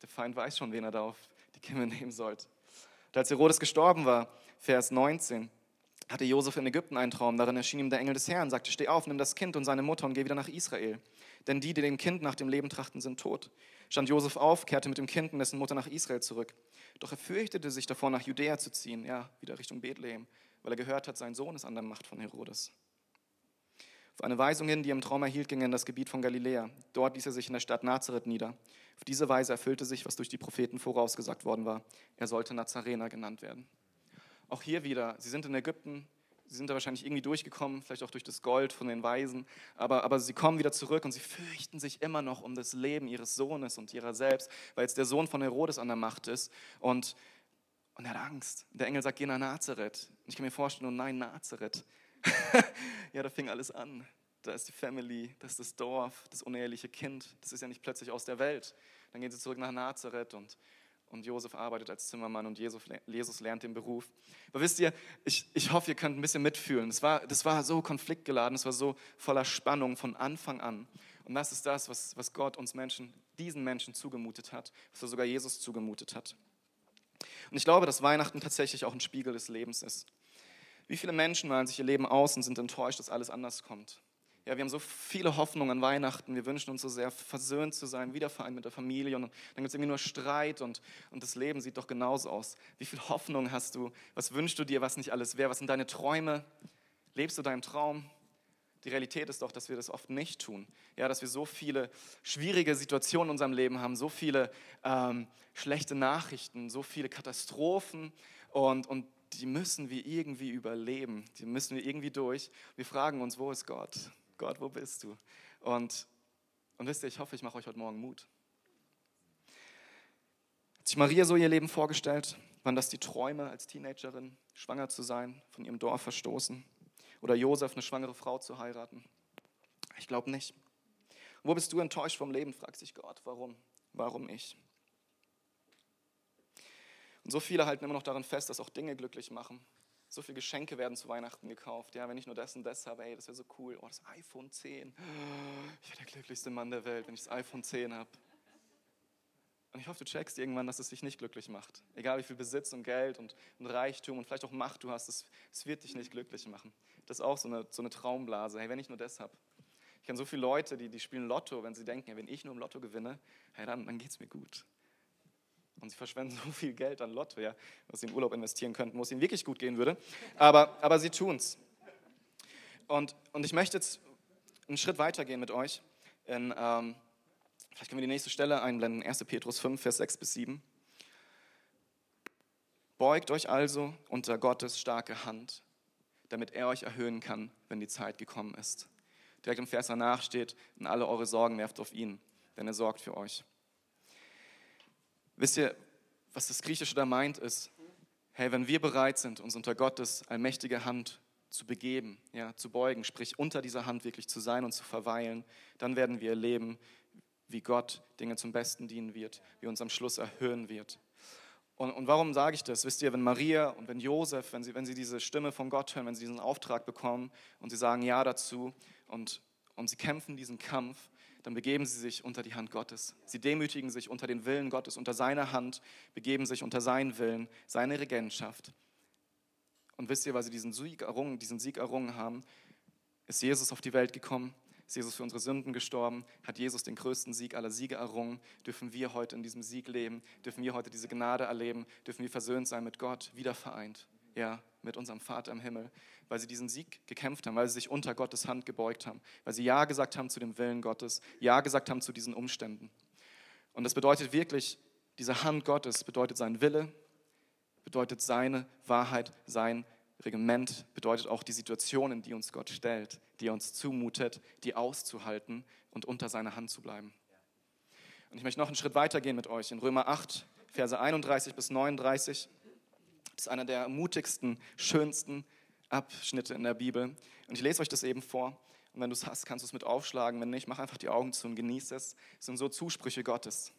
Der Feind weiß schon, wen er da auf die Kimme nehmen sollte. Und als Herodes gestorben war, Vers 19, hatte Josef in Ägypten einen Traum. Darin erschien ihm der Engel des Herrn, sagte: Steh auf, nimm das Kind und seine Mutter und geh wieder nach Israel. Denn die, die dem Kind nach dem Leben trachten, sind tot. Stand Josef auf, kehrte mit dem Kind und dessen Mutter nach Israel zurück. Doch er fürchtete sich davor, nach Judäa zu ziehen, ja, wieder Richtung Bethlehem, weil er gehört hat, sein Sohn ist an der Macht von Herodes. Auf eine Weisung hin, die er im Traum erhielt, ging er in das Gebiet von Galiläa. Dort ließ er sich in der Stadt Nazareth nieder. Auf diese Weise erfüllte sich, was durch die Propheten vorausgesagt worden war. Er sollte Nazarener genannt werden. Auch hier wieder, sie sind in Ägypten, sie sind da wahrscheinlich irgendwie durchgekommen, vielleicht auch durch das Gold von den Weisen, aber, aber sie kommen wieder zurück und sie fürchten sich immer noch um das Leben ihres Sohnes und ihrer selbst, weil jetzt der Sohn von Herodes an der Macht ist und, und er hat Angst. Der Engel sagt, geh nach Nazareth. Und ich kann mir vorstellen, oh nein, Nazareth. ja, da fing alles an. Da ist die Family, das ist das Dorf, das uneheliche Kind. Das ist ja nicht plötzlich aus der Welt. Dann gehen sie zurück nach Nazareth und, und Josef arbeitet als Zimmermann und Jesus, Jesus lernt den Beruf. Aber wisst ihr, ich, ich hoffe, ihr könnt ein bisschen mitfühlen. Das war, das war so konfliktgeladen, es war so voller Spannung von Anfang an. Und das ist das, was, was Gott uns Menschen, diesen Menschen zugemutet hat, was er sogar Jesus zugemutet hat. Und ich glaube, dass Weihnachten tatsächlich auch ein Spiegel des Lebens ist. Wie viele Menschen malen sich ihr Leben aus und sind enttäuscht, dass alles anders kommt? Ja, wir haben so viele Hoffnungen an Weihnachten. Wir wünschen uns so sehr, versöhnt zu sein, wiedervereint mit der Familie. Und dann gibt es irgendwie nur Streit und, und das Leben sieht doch genauso aus. Wie viel Hoffnung hast du? Was wünschst du dir, was nicht alles wäre? Was sind deine Träume? Lebst du deinen Traum? Die Realität ist doch, dass wir das oft nicht tun. Ja, dass wir so viele schwierige Situationen in unserem Leben haben, so viele ähm, schlechte Nachrichten, so viele Katastrophen und, und die müssen wir irgendwie überleben, die müssen wir irgendwie durch. Wir fragen uns, wo ist Gott? Gott, wo bist du? Und, und wisst ihr, ich hoffe, ich mache euch heute Morgen Mut. Hat sich Maria so ihr Leben vorgestellt? Waren das die Träume als Teenagerin, schwanger zu sein, von ihrem Dorf verstoßen? Oder Josef, eine schwangere Frau zu heiraten? Ich glaube nicht. wo bist du enttäuscht vom Leben, fragt sich Gott. Warum? Warum ich? Und so viele halten immer noch daran fest, dass auch Dinge glücklich machen. So viele Geschenke werden zu Weihnachten gekauft. Ja, wenn ich nur das und das habe, ey, das wäre so cool. Oh, das iPhone 10. Ich wäre der glücklichste Mann der Welt, wenn ich das iPhone 10 habe. Und ich hoffe, du checkst irgendwann, dass es dich nicht glücklich macht. Egal wie viel Besitz und Geld und, und Reichtum und vielleicht auch Macht du hast, es, wird dich nicht glücklich machen. Das ist auch so eine, so eine Traumblase. Hey, wenn ich nur das habe. Ich kenne so viele Leute, die, die spielen Lotto, wenn sie denken, wenn ich nur im Lotto gewinne, hey, dann, dann geht es mir gut. Und sie verschwenden so viel Geld an Lotto, ja, was sie in Urlaub investieren könnten, wo es ihnen wirklich gut gehen würde. Aber, aber sie tun es. Und, und ich möchte jetzt einen Schritt weitergehen mit euch. In, ähm, vielleicht können wir die nächste Stelle einblenden, 1. Petrus 5, Vers 6 bis 7. Beugt euch also unter Gottes starke Hand, damit er euch erhöhen kann, wenn die Zeit gekommen ist. Direkt im Vers danach steht, und alle eure Sorgen werft auf ihn, denn er sorgt für euch. Wisst ihr, was das Griechische da meint, ist, hey, wenn wir bereit sind, uns unter Gottes allmächtige Hand zu begeben, ja, zu beugen, sprich unter dieser Hand wirklich zu sein und zu verweilen, dann werden wir erleben, wie Gott Dinge zum Besten dienen wird, wie uns am Schluss erhöhen wird. Und, und warum sage ich das? Wisst ihr, wenn Maria und wenn Josef, wenn sie, wenn sie diese Stimme von Gott hören, wenn sie diesen Auftrag bekommen und sie sagen Ja dazu und, und sie kämpfen diesen Kampf, dann begeben sie sich unter die Hand Gottes. Sie demütigen sich unter den Willen Gottes, unter seine Hand, begeben sich unter seinen Willen, seine Regentschaft. Und wisst ihr, weil sie diesen Sieg errungen, diesen Sieg errungen haben, ist Jesus auf die Welt gekommen, ist Jesus für unsere Sünden gestorben, hat Jesus den größten Sieg aller Siege errungen, dürfen wir heute in diesem Sieg leben, dürfen wir heute diese Gnade erleben, dürfen wir versöhnt sein mit Gott, wieder vereint, ja, mit unserem Vater im Himmel, weil sie diesen Sieg gekämpft haben, weil sie sich unter Gottes Hand gebeugt haben, weil sie Ja gesagt haben zu dem Willen Gottes, Ja gesagt haben zu diesen Umständen. Und das bedeutet wirklich, diese Hand Gottes bedeutet sein Wille, bedeutet seine Wahrheit, sein Regiment bedeutet auch die Situation, in die uns Gott stellt, die er uns zumutet, die auszuhalten und unter seiner Hand zu bleiben. Und ich möchte noch einen Schritt weiter gehen mit euch. In Römer 8, Verse 31 bis 39. Das ist einer der mutigsten, schönsten Abschnitte in der Bibel. Und ich lese euch das eben vor. Und wenn du es hast, kannst du es mit aufschlagen. Wenn nicht, mach einfach die Augen zu und genieße es. Es sind so Zusprüche Gottes.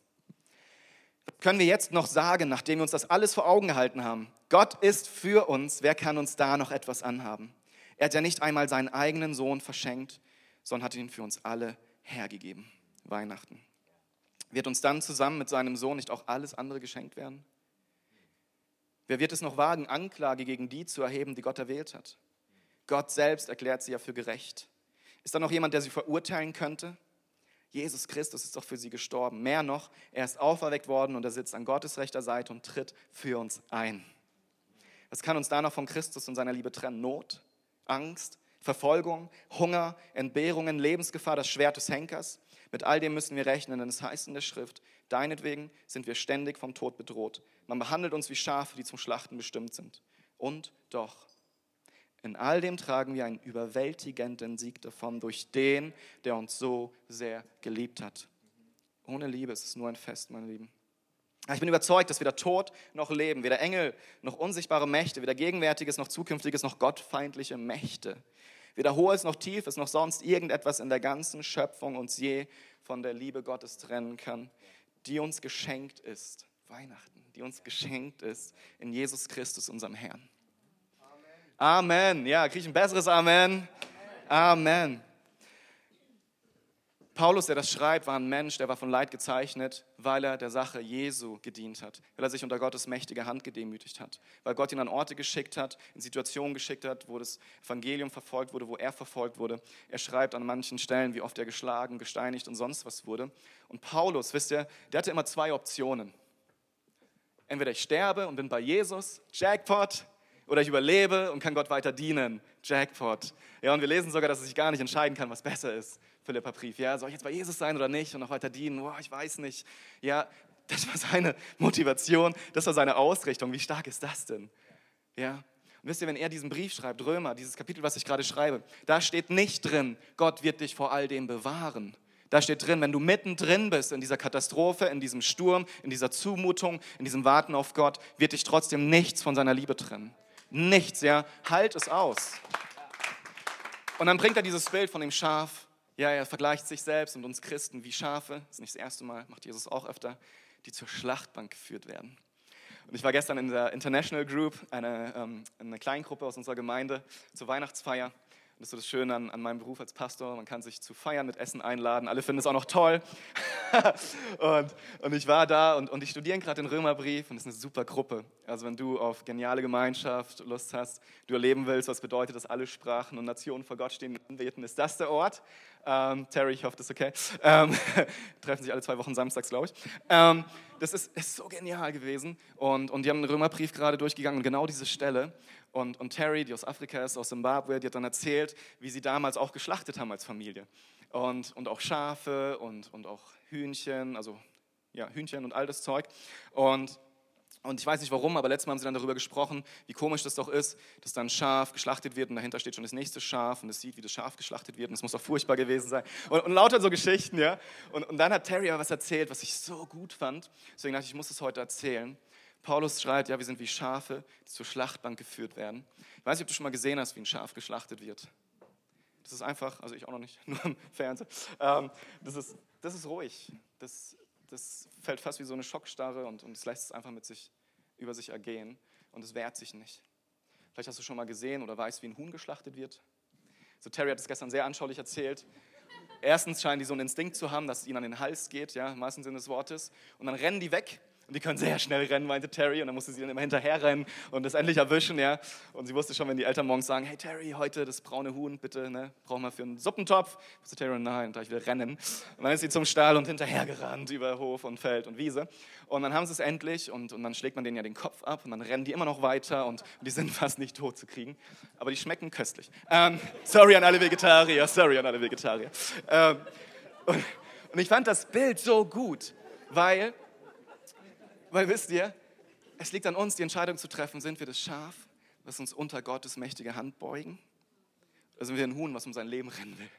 Können wir jetzt noch sagen, nachdem wir uns das alles vor Augen gehalten haben? Gott ist für uns, wer kann uns da noch etwas anhaben? Er hat ja nicht einmal seinen eigenen Sohn verschenkt, sondern hat ihn für uns alle hergegeben. Weihnachten. Wird uns dann zusammen mit seinem Sohn nicht auch alles andere geschenkt werden? Wer wird es noch wagen, Anklage gegen die zu erheben, die Gott erwählt hat? Gott selbst erklärt sie ja für gerecht. Ist da noch jemand, der sie verurteilen könnte? Jesus Christus ist doch für sie gestorben. Mehr noch, er ist auferweckt worden und er sitzt an Gottes rechter Seite und tritt für uns ein. Was kann uns da noch von Christus und seiner Liebe trennen? Not, Angst, Verfolgung, Hunger, Entbehrungen, Lebensgefahr, das Schwert des Henkers. Mit all dem müssen wir rechnen, denn es heißt in der Schrift, deinetwegen sind wir ständig vom Tod bedroht. Man behandelt uns wie Schafe, die zum Schlachten bestimmt sind. Und doch, in all dem tragen wir einen überwältigenden Sieg davon durch den, der uns so sehr geliebt hat. Ohne Liebe ist es nur ein Fest, meine Lieben. Ich bin überzeugt, dass weder Tod noch Leben, weder Engel noch unsichtbare Mächte, weder Gegenwärtiges noch Zukünftiges noch gottfeindliche Mächte, weder Hohes noch Tiefes noch sonst irgendetwas in der ganzen Schöpfung uns je von der Liebe Gottes trennen kann, die uns geschenkt ist. Weihnachten, die uns geschenkt ist in Jesus Christus, unserem Herrn. Amen. Amen. Ja, kriege ich ein besseres Amen? Amen. Amen. Paulus, der das schreibt, war ein Mensch, der war von Leid gezeichnet, weil er der Sache Jesu gedient hat, weil er sich unter Gottes mächtige Hand gedemütigt hat, weil Gott ihn an Orte geschickt hat, in Situationen geschickt hat, wo das Evangelium verfolgt wurde, wo er verfolgt wurde. Er schreibt an manchen Stellen, wie oft er geschlagen, gesteinigt und sonst was wurde. Und Paulus, wisst ihr, der hatte immer zwei Optionen. Entweder ich sterbe und bin bei Jesus, Jackpot, oder ich überlebe und kann Gott weiter dienen, Jackpot. Ja, und wir lesen sogar, dass er sich gar nicht entscheiden kann, was besser ist. Philippa-Brief. Ja, soll ich jetzt bei Jesus sein oder nicht und noch weiter dienen? Boah, ich weiß nicht. Ja, das war seine Motivation, das war seine Ausrichtung. Wie stark ist das denn? Ja. Und wisst ihr, wenn er diesen Brief schreibt, Römer, dieses Kapitel, was ich gerade schreibe, da steht nicht drin, Gott wird dich vor all dem bewahren. Da steht drin, wenn du mittendrin bist in dieser Katastrophe, in diesem Sturm, in dieser Zumutung, in diesem Warten auf Gott, wird dich trotzdem nichts von seiner Liebe trennen. Nichts, ja. Halt es aus. Und dann bringt er dieses Bild von dem Schaf ja, er vergleicht sich selbst und uns Christen wie Schafe, das ist nicht das erste Mal, macht Jesus auch öfter, die zur Schlachtbank geführt werden. Und ich war gestern in der International Group, eine, ähm, eine Kleingruppe aus unserer Gemeinde, zur Weihnachtsfeier. Das ist so das Schöne an, an, meinem Beruf als Pastor. Man kann sich zu feiern mit Essen einladen. Alle finden es auch noch toll. und, und, ich war da und, und ich studiere gerade den Römerbrief und es ist eine super Gruppe. Also wenn du auf geniale Gemeinschaft Lust hast, du erleben willst, was bedeutet, dass alle Sprachen und Nationen vor Gott stehen und anbeten, ist das der Ort. Ähm, Terry, ich hoffe, das ist okay. Ähm, treffen sich alle zwei Wochen samstags, glaube ich. Ähm, das ist, ist, so genial gewesen. Und, und die haben einen Römerbrief gerade durchgegangen und genau diese Stelle. Und, und Terry, die aus Afrika ist, aus Zimbabwe, die hat dann erzählt, wie sie damals auch geschlachtet haben als Familie. Und, und auch Schafe und, und auch Hühnchen, also ja, Hühnchen und all das Zeug. Und, und ich weiß nicht warum, aber letztes Mal haben sie dann darüber gesprochen, wie komisch das doch ist, dass dann ein Schaf geschlachtet wird und dahinter steht schon das nächste Schaf und es sieht, wie das Schaf geschlachtet wird und es muss doch furchtbar gewesen sein. Und, und lauter so Geschichten, ja. Und, und dann hat Terry aber was erzählt, was ich so gut fand. Deswegen dachte ich, ich muss es heute erzählen. Paulus schreibt, ja, wir sind wie Schafe, die zur Schlachtbank geführt werden. Ich weiß nicht, ob du schon mal gesehen hast, wie ein Schaf geschlachtet wird. Das ist einfach, also ich auch noch nicht, nur im Fernsehen. Ähm, das, ist, das ist ruhig. Das, das fällt fast wie so eine Schockstarre und, und es lässt es einfach mit sich, über sich ergehen und es wehrt sich nicht. Vielleicht hast du schon mal gesehen oder weißt, wie ein Huhn geschlachtet wird. So Terry hat es gestern sehr anschaulich erzählt. Erstens scheinen die so einen Instinkt zu haben, dass es ihnen an den Hals geht, ja, im wahrsten Sinne des Wortes. Und dann rennen die weg und die können sehr schnell rennen, meinte Terry. Und dann musste sie dann immer hinterher rennen und das endlich erwischen. Ja. Und sie wusste schon, wenn die Eltern morgens sagen, hey Terry, heute das braune Huhn, bitte, ne, brauchen wir für einen Suppentopf. Wusste Terry, nein, da ich will rennen. Und dann ist sie zum Stall und hinterher gerannt über Hof und Feld und Wiese. Und dann haben sie es endlich und, und dann schlägt man denen ja den Kopf ab und dann rennen die immer noch weiter und, und die sind fast nicht tot zu kriegen. Aber die schmecken köstlich. Ähm, sorry an alle Vegetarier, sorry an alle Vegetarier. Ähm, und, und ich fand das Bild so gut, weil weil wisst ihr, es liegt an uns, die Entscheidung zu treffen, sind wir das Schaf, was uns unter Gottes mächtige Hand beugen? Oder sind wir ein Huhn, was um sein Leben rennen will?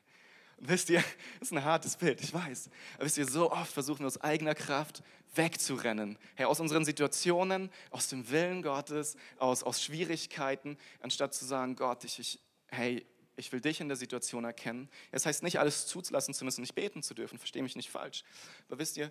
Und wisst ihr, das ist ein hartes Bild, ich weiß. Aber wisst ihr, so oft versuchen wir aus eigener Kraft wegzurennen. Hey, aus unseren Situationen, aus dem Willen Gottes, aus, aus Schwierigkeiten, anstatt zu sagen, Gott, ich, ich, hey, ich will dich in der Situation erkennen. Das heißt nicht, alles zulassen zu müssen, nicht beten zu dürfen, verstehe mich nicht falsch. Aber wisst ihr,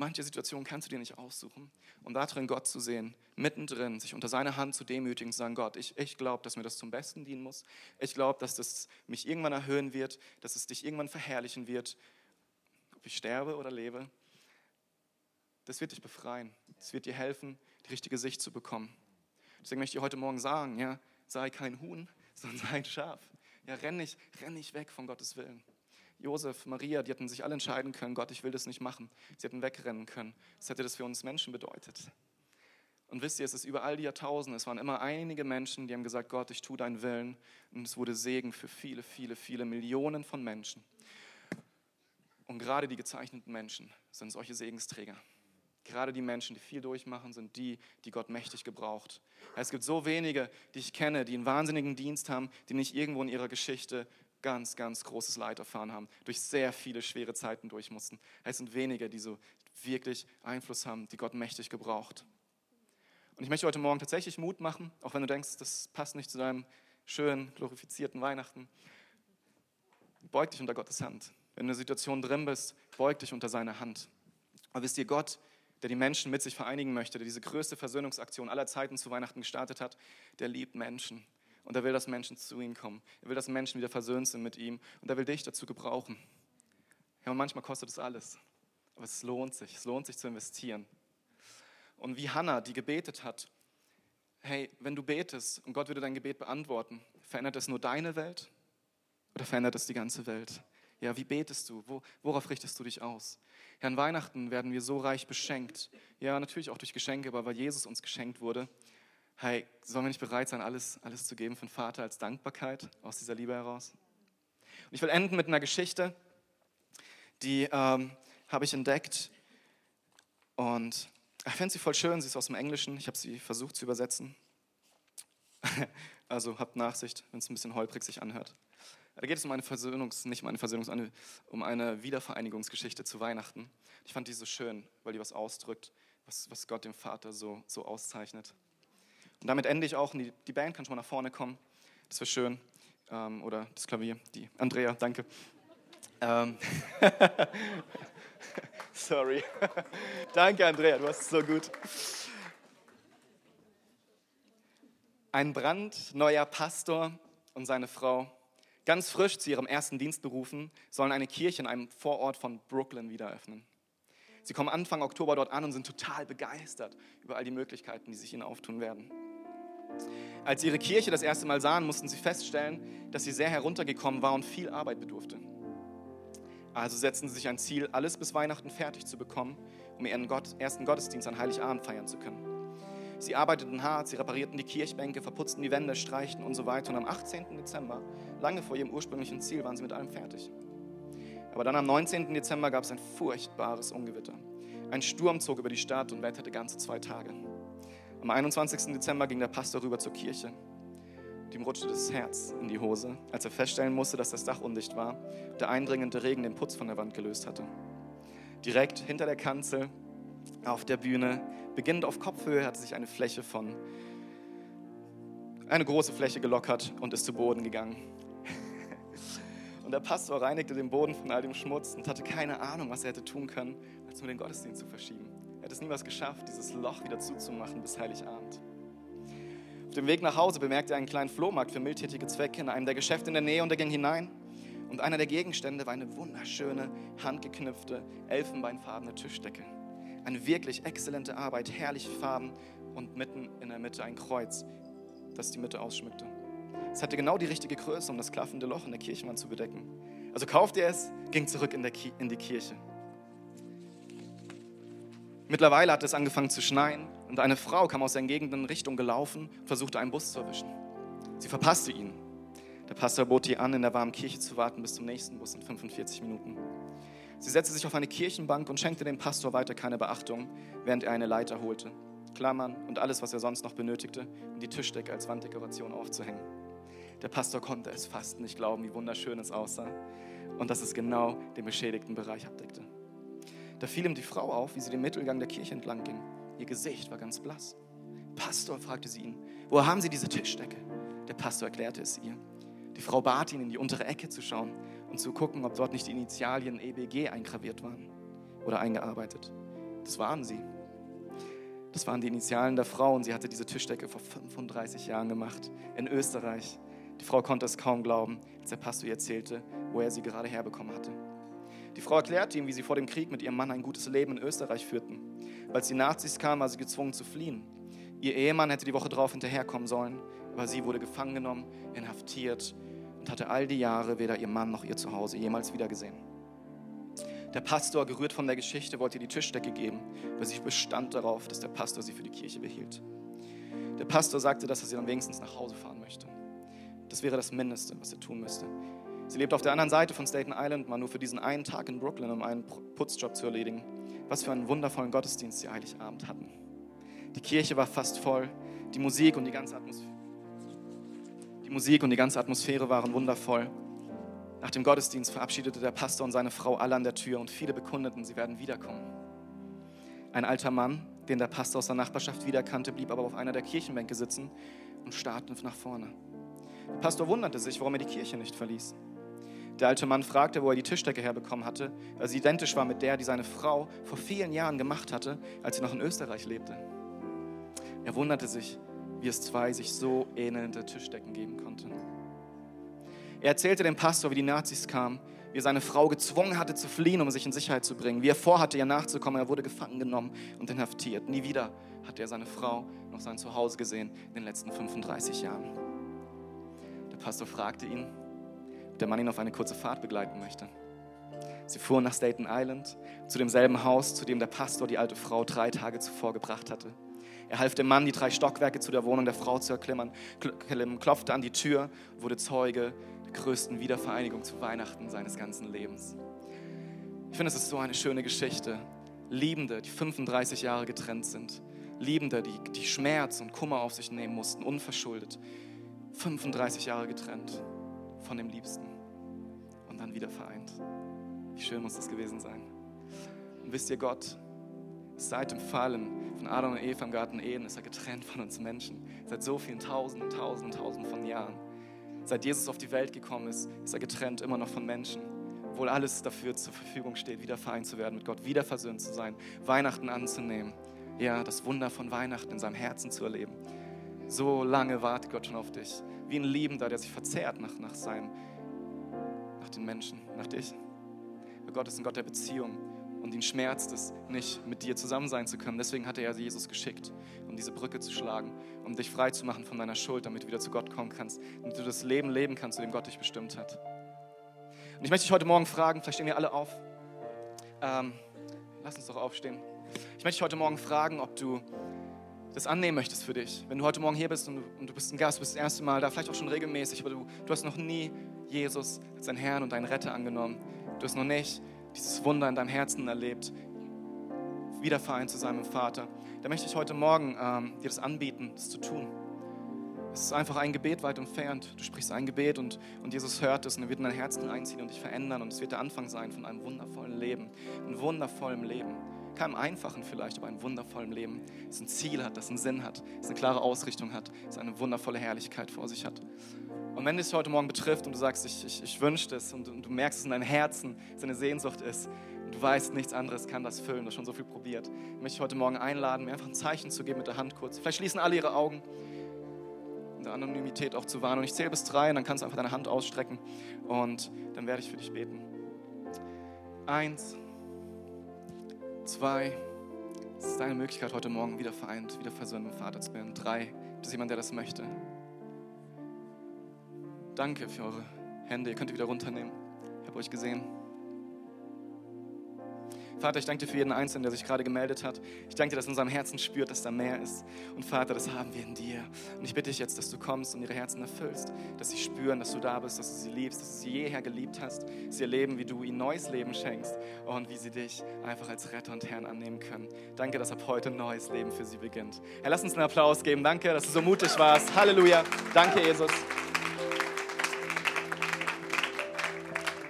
Manche Situationen kannst du dir nicht aussuchen. Und da drin Gott zu sehen, mittendrin, sich unter seine Hand zu demütigen, zu sagen, Gott, ich, ich glaube, dass mir das zum Besten dienen muss. Ich glaube, dass das mich irgendwann erhöhen wird, dass es dich irgendwann verherrlichen wird, ob ich sterbe oder lebe. Das wird dich befreien. Das wird dir helfen, die richtige Sicht zu bekommen. Deswegen möchte ich heute Morgen sagen, ja, sei kein Huhn, sondern sei ein Schaf. Ja, renn nicht, renn nicht weg von Gottes Willen. Josef, Maria, die hätten sich alle entscheiden können, Gott, ich will das nicht machen. Sie hätten wegrennen können. Was hätte das für uns Menschen bedeutet? Und wisst ihr, es ist über all die Jahrtausende, es waren immer einige Menschen, die haben gesagt, Gott, ich tue deinen Willen. Und es wurde Segen für viele, viele, viele Millionen von Menschen. Und gerade die gezeichneten Menschen sind solche Segensträger. Gerade die Menschen, die viel durchmachen, sind die, die Gott mächtig gebraucht. Es gibt so wenige, die ich kenne, die einen wahnsinnigen Dienst haben, die nicht irgendwo in ihrer Geschichte ganz, ganz großes Leid erfahren haben, durch sehr viele schwere Zeiten durch mussten. Es sind wenige, die so wirklich Einfluss haben, die Gott mächtig gebraucht. Und ich möchte heute Morgen tatsächlich Mut machen, auch wenn du denkst, das passt nicht zu deinem schönen, glorifizierten Weihnachten. Beug dich unter Gottes Hand. Wenn du in einer Situation drin bist, beug dich unter seine Hand. Aber wisst ihr, Gott, der die Menschen mit sich vereinigen möchte, der diese größte Versöhnungsaktion aller Zeiten zu Weihnachten gestartet hat, der liebt Menschen. Und er will, dass Menschen zu ihm kommen. Er will, dass Menschen wieder versöhnt sind mit ihm. Und er will dich dazu gebrauchen. Ja, und manchmal kostet es alles. Aber es lohnt sich. Es lohnt sich zu investieren. Und wie Hannah, die gebetet hat, hey, wenn du betest und Gott würde dein Gebet beantworten, verändert es nur deine Welt oder verändert es die ganze Welt? Ja, wie betest du? Wo, worauf richtest du dich aus? Ja, an Weihnachten werden wir so reich beschenkt. Ja, natürlich auch durch Geschenke, aber weil Jesus uns geschenkt wurde hey, sollen wir nicht bereit sein, alles, alles zu geben für den Vater als Dankbarkeit aus dieser Liebe heraus? Und ich will enden mit einer Geschichte, die ähm, habe ich entdeckt und ich finde sie voll schön, sie ist aus dem Englischen, ich habe sie versucht zu übersetzen. also habt Nachsicht, wenn es ein bisschen holprig sich anhört. Da geht es um eine Versöhnungs, nicht um eine Versöhnungs, um eine Wiedervereinigungsgeschichte zu Weihnachten. Ich fand die so schön, weil die was ausdrückt, was, was Gott dem Vater so, so auszeichnet. Und damit ende ich auch. Die, die Band kann schon mal nach vorne kommen. Das wäre schön. Ähm, oder das Klavier. Die Andrea, danke. Ähm. Sorry. danke, Andrea, du es so gut. Ein brandneuer Pastor und seine Frau, ganz frisch zu ihrem ersten Dienst berufen, sollen eine Kirche in einem Vorort von Brooklyn wieder öffnen. Sie kommen Anfang Oktober dort an und sind total begeistert über all die Möglichkeiten, die sich ihnen auftun werden. Als sie ihre Kirche das erste Mal sahen, mussten sie feststellen, dass sie sehr heruntergekommen war und viel Arbeit bedurfte. Also setzten sie sich ein Ziel, alles bis Weihnachten fertig zu bekommen, um ihren ersten Gottesdienst an Heiligabend feiern zu können. Sie arbeiteten hart, sie reparierten die Kirchbänke, verputzten die Wände, streichten und so weiter. Und am 18. Dezember, lange vor ihrem ursprünglichen Ziel, waren sie mit allem fertig. Aber dann am 19. Dezember gab es ein furchtbares Ungewitter. Ein Sturm zog über die Stadt und wetterte ganze zwei Tage. Am 21. Dezember ging der Pastor rüber zur Kirche. Dem rutschte das Herz in die Hose, als er feststellen musste, dass das Dach undicht war der eindringende Regen den Putz von der Wand gelöst hatte. Direkt hinter der Kanzel auf der Bühne, beginnend auf Kopfhöhe, hatte sich eine Fläche von, eine große Fläche gelockert und ist zu Boden gegangen. Und der Pastor reinigte den Boden von all dem Schmutz und hatte keine Ahnung, was er hätte tun können, als nur den Gottesdienst zu verschieben. Hätte es niemals geschafft, dieses Loch wieder zuzumachen bis Heiligabend. Auf dem Weg nach Hause bemerkte er einen kleinen Flohmarkt für mildtätige Zwecke in einem der Geschäfte in der Nähe und er ging hinein. Und einer der Gegenstände war eine wunderschöne, handgeknüpfte, elfenbeinfarbene Tischdecke. Eine wirklich exzellente Arbeit, herrliche Farben und mitten in der Mitte ein Kreuz, das die Mitte ausschmückte. Es hatte genau die richtige Größe, um das klaffende Loch in der Kirchenwand zu bedecken. Also kaufte er es, ging zurück in, in die Kirche. Mittlerweile hat es angefangen zu schneien und eine Frau kam aus seinen Gegenden in Richtung gelaufen und versuchte einen Bus zu erwischen. Sie verpasste ihn. Der Pastor bot ihr an, in der warmen Kirche zu warten bis zum nächsten Bus in 45 Minuten. Sie setzte sich auf eine Kirchenbank und schenkte dem Pastor weiter keine Beachtung, während er eine Leiter holte, Klammern und alles, was er sonst noch benötigte, um die Tischdecke als Wanddekoration aufzuhängen. Der Pastor konnte es fast nicht glauben, wie wunderschön es aussah und dass es genau den beschädigten Bereich abdeckte. Da fiel ihm die Frau auf, wie sie den Mittelgang der Kirche entlang ging. Ihr Gesicht war ganz blass. Pastor, fragte sie ihn, wo haben Sie diese Tischdecke? Der Pastor erklärte es ihr. Die Frau bat ihn, in die untere Ecke zu schauen und zu gucken, ob dort nicht die Initialien EBG eingraviert waren oder eingearbeitet. Das waren sie. Das waren die Initialen der Frau und sie hatte diese Tischdecke vor 35 Jahren gemacht in Österreich. Die Frau konnte es kaum glauben, als der Pastor ihr erzählte, wo er sie gerade herbekommen hatte. Die Frau erklärte ihm, wie sie vor dem Krieg mit ihrem Mann ein gutes Leben in Österreich führten. Als die Nazis kamen, war sie gezwungen zu fliehen. Ihr Ehemann hätte die Woche darauf hinterherkommen sollen, aber sie wurde gefangen genommen, inhaftiert und hatte all die Jahre weder ihr Mann noch ihr Zuhause jemals wiedergesehen. Der Pastor, gerührt von der Geschichte, wollte ihr die Tischdecke geben, aber sie bestand darauf, dass der Pastor sie für die Kirche behielt. Der Pastor sagte, dass er sie dann wenigstens nach Hause fahren möchte. Das wäre das Mindeste, was er tun müsste. Sie lebt auf der anderen Seite von Staten Island, mal nur für diesen einen Tag in Brooklyn, um einen Putzjob zu erledigen. Was für einen wundervollen Gottesdienst sie Heiligabend hatten. Die Kirche war fast voll, die Musik und die ganze Atmosphäre. Die Musik und die ganze Atmosphäre waren wundervoll. Nach dem Gottesdienst verabschiedete der Pastor und seine Frau alle an der Tür und viele bekundeten, sie werden wiederkommen. Ein alter Mann, den der Pastor aus der Nachbarschaft wiederkannte, blieb aber auf einer der Kirchenbänke sitzen und starrte nach vorne. Der Pastor wunderte sich, warum er die Kirche nicht verließ. Der alte Mann fragte, wo er die Tischdecke herbekommen hatte, weil sie identisch war mit der, die seine Frau vor vielen Jahren gemacht hatte, als sie noch in Österreich lebte. Er wunderte sich, wie es zwei sich so ähnelnde Tischdecken geben konnte. Er erzählte dem Pastor, wie die Nazis kamen, wie er seine Frau gezwungen hatte zu fliehen, um sich in Sicherheit zu bringen, wie er vorhatte, ihr nachzukommen. Er wurde gefangen genommen und inhaftiert. Nie wieder hatte er seine Frau noch sein Zuhause gesehen in den letzten 35 Jahren. Der Pastor fragte ihn, der Mann ihn auf eine kurze Fahrt begleiten möchte. Sie fuhren nach Staten Island, zu demselben Haus, zu dem der Pastor die alte Frau drei Tage zuvor gebracht hatte. Er half dem Mann, die drei Stockwerke zu der Wohnung der Frau zu erklimmern, klopfte an die Tür wurde Zeuge der größten Wiedervereinigung zu Weihnachten seines ganzen Lebens. Ich finde, es ist so eine schöne Geschichte. Liebende, die 35 Jahre getrennt sind. Liebende, die, die Schmerz und Kummer auf sich nehmen mussten, unverschuldet. 35 Jahre getrennt von dem Liebsten und dann wieder vereint. Wie schön muss das gewesen sein. Und wisst ihr, Gott, seit dem Fallen von Adam und Eva im Garten Eden ist er getrennt von uns Menschen. Seit so vielen Tausenden, Tausenden, Tausenden von Jahren. Seit Jesus auf die Welt gekommen ist, ist er getrennt immer noch von Menschen. Obwohl alles dafür zur Verfügung steht, wieder vereint zu werden mit Gott, wieder versöhnt zu sein, Weihnachten anzunehmen. Ja, das Wunder von Weihnachten in seinem Herzen zu erleben. So lange wartet Gott schon auf dich. Wie ein Liebender, der sich verzehrt nach, nach seinem, nach den Menschen, nach dich. Gott ist ein Gott der Beziehung und ihn schmerzt es nicht, mit dir zusammen sein zu können. Deswegen hat er ja Jesus geschickt, um diese Brücke zu schlagen, um dich frei zu machen von deiner Schuld, damit du wieder zu Gott kommen kannst, damit du das Leben leben kannst, zu dem Gott dich bestimmt hat. Und ich möchte dich heute Morgen fragen, vielleicht stehen wir alle auf. Ähm, lass uns doch aufstehen. Ich möchte dich heute Morgen fragen, ob du das annehmen möchtest für dich. Wenn du heute Morgen hier bist und du, und du bist ein Gast, du bist das erste Mal da, vielleicht auch schon regelmäßig, aber du, du hast noch nie Jesus als deinen Herrn und deinen Retter angenommen. Du hast noch nicht dieses Wunder in deinem Herzen erlebt, wieder vereint zu sein mit dem Vater. Da möchte ich heute Morgen ähm, dir das anbieten, das zu tun. Es ist einfach ein Gebet weit entfernt. Du sprichst ein Gebet und, und Jesus hört es und er wird in dein Herzen einziehen und dich verändern und es wird der Anfang sein von einem wundervollen Leben, einem wundervollen Leben keinem einfachen vielleicht, aber einem wundervollen Leben, das ein Ziel hat, das einen Sinn hat, das eine klare Ausrichtung hat, das eine wundervolle Herrlichkeit vor sich hat. Und wenn dich heute Morgen betrifft und du sagst, ich, ich, ich wünsche es und, und, du merkst es in deinem Herzen, dass eine Sehnsucht ist und du weißt, nichts anderes kann das füllen, du hast schon so viel probiert, möchte ich heute Morgen einladen, mir einfach ein Zeichen zu geben mit der Hand kurz. Vielleicht schließen alle ihre Augen in der Anonymität auch zu wahren. Und ich zähle bis drei und dann kannst du einfach deine Hand ausstrecken und dann werde ich für dich beten. Eins, zwei, es ist deine Möglichkeit, heute Morgen wieder vereint, wieder versöhnt mit dem Vater zu werden. Drei, das ist jemand, der das möchte. Danke für eure Hände, ihr könnt die wieder runternehmen. Ich habe euch gesehen. Vater, ich danke dir für jeden Einzelnen, der sich gerade gemeldet hat. Ich danke dir, dass in unserem Herzen spürt, dass da mehr ist. Und Vater, das haben wir in dir. Und ich bitte dich jetzt, dass du kommst und ihre Herzen erfüllst, dass sie spüren, dass du da bist, dass du sie liebst, dass du sie jeher geliebt hast, sie erleben, wie du ihnen neues Leben schenkst und wie sie dich einfach als Retter und Herrn annehmen können. Danke, dass ab heute ein neues Leben für sie beginnt. Herr, lass uns einen Applaus geben. Danke, dass du so mutig warst. Halleluja. Danke, Jesus.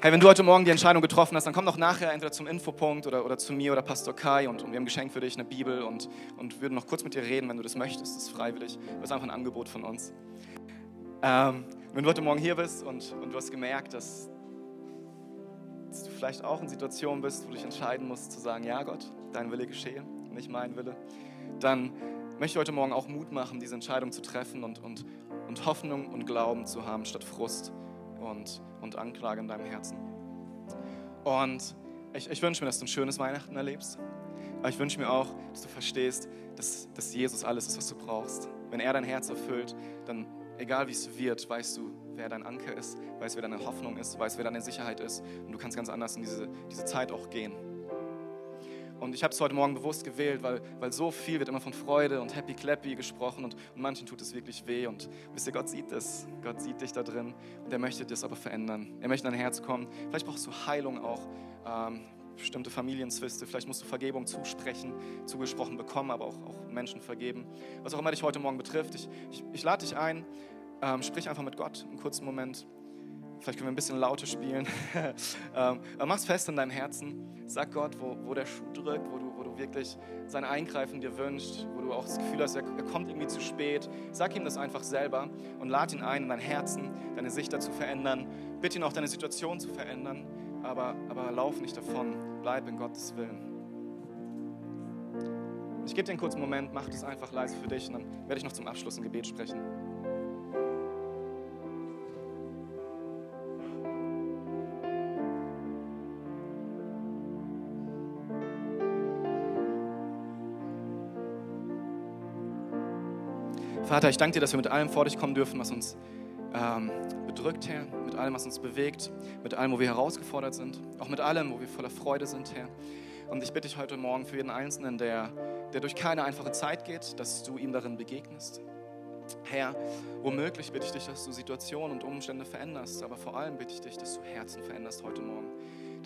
Hey, wenn du heute Morgen die Entscheidung getroffen hast, dann komm doch nachher entweder zum Infopunkt oder, oder zu mir oder Pastor Kai und, und wir haben ein Geschenk für dich, eine Bibel und, und würden noch kurz mit dir reden, wenn du das möchtest. Das ist freiwillig. Das ist einfach ein Angebot von uns. Ähm, wenn du heute Morgen hier bist und, und du hast gemerkt, dass, dass du vielleicht auch in Situationen bist, wo du dich entscheiden musst, zu sagen: Ja, Gott, dein Wille geschehe, nicht mein Wille, dann möchte ich heute Morgen auch Mut machen, diese Entscheidung zu treffen und, und, und Hoffnung und Glauben zu haben, statt Frust und, und Anklage in deinem Herzen. Und ich, ich wünsche mir, dass du ein schönes Weihnachten erlebst. Aber ich wünsche mir auch, dass du verstehst, dass, dass Jesus alles ist, was du brauchst. Wenn er dein Herz erfüllt, dann, egal wie es wird, weißt du, wer dein Anker ist, weißt, wer deine Hoffnung ist, weißt, wer deine Sicherheit ist. Und du kannst ganz anders in diese, diese Zeit auch gehen. Und ich habe es heute Morgen bewusst gewählt, weil, weil so viel wird immer von Freude und Happy Clappy gesprochen und, und manchen tut es wirklich weh. Und wisst ihr, Gott sieht es. Gott sieht dich da drin und er möchte das aber verändern. Er möchte in dein Herz kommen. Vielleicht brauchst du Heilung auch. Ähm, bestimmte Familienzwiste, vielleicht musst du Vergebung zusprechen, zugesprochen bekommen, aber auch, auch Menschen vergeben. Was auch immer dich heute Morgen betrifft, ich, ich, ich lade dich ein, ähm, sprich einfach mit Gott einen kurzen Moment. Vielleicht können wir ein bisschen lauter spielen. ähm, mach's fest in deinem Herzen. Sag Gott, wo, wo der Schuh drückt, wo du, wo du wirklich sein Eingreifen dir wünschst, wo du auch das Gefühl hast, er, er kommt irgendwie zu spät. Sag ihm das einfach selber und lad ihn ein, in dein Herzen, deine Sicht dazu verändern. Bitte ihn auch, deine Situation zu verändern, aber, aber lauf nicht davon. Bleib in Gottes Willen. Ich gebe dir einen kurzen Moment, mach das einfach leise für dich und dann werde ich noch zum Abschluss ein Gebet sprechen. Vater, ich danke dir, dass wir mit allem vor dich kommen dürfen, was uns ähm, bedrückt, Herr, mit allem, was uns bewegt, mit allem, wo wir herausgefordert sind, auch mit allem, wo wir voller Freude sind, Herr. Und ich bitte dich heute Morgen für jeden Einzelnen, der, der durch keine einfache Zeit geht, dass du ihm darin begegnest. Herr, womöglich bitte ich dich, dass du Situationen und Umstände veränderst, aber vor allem bitte ich dich, dass du Herzen veränderst heute Morgen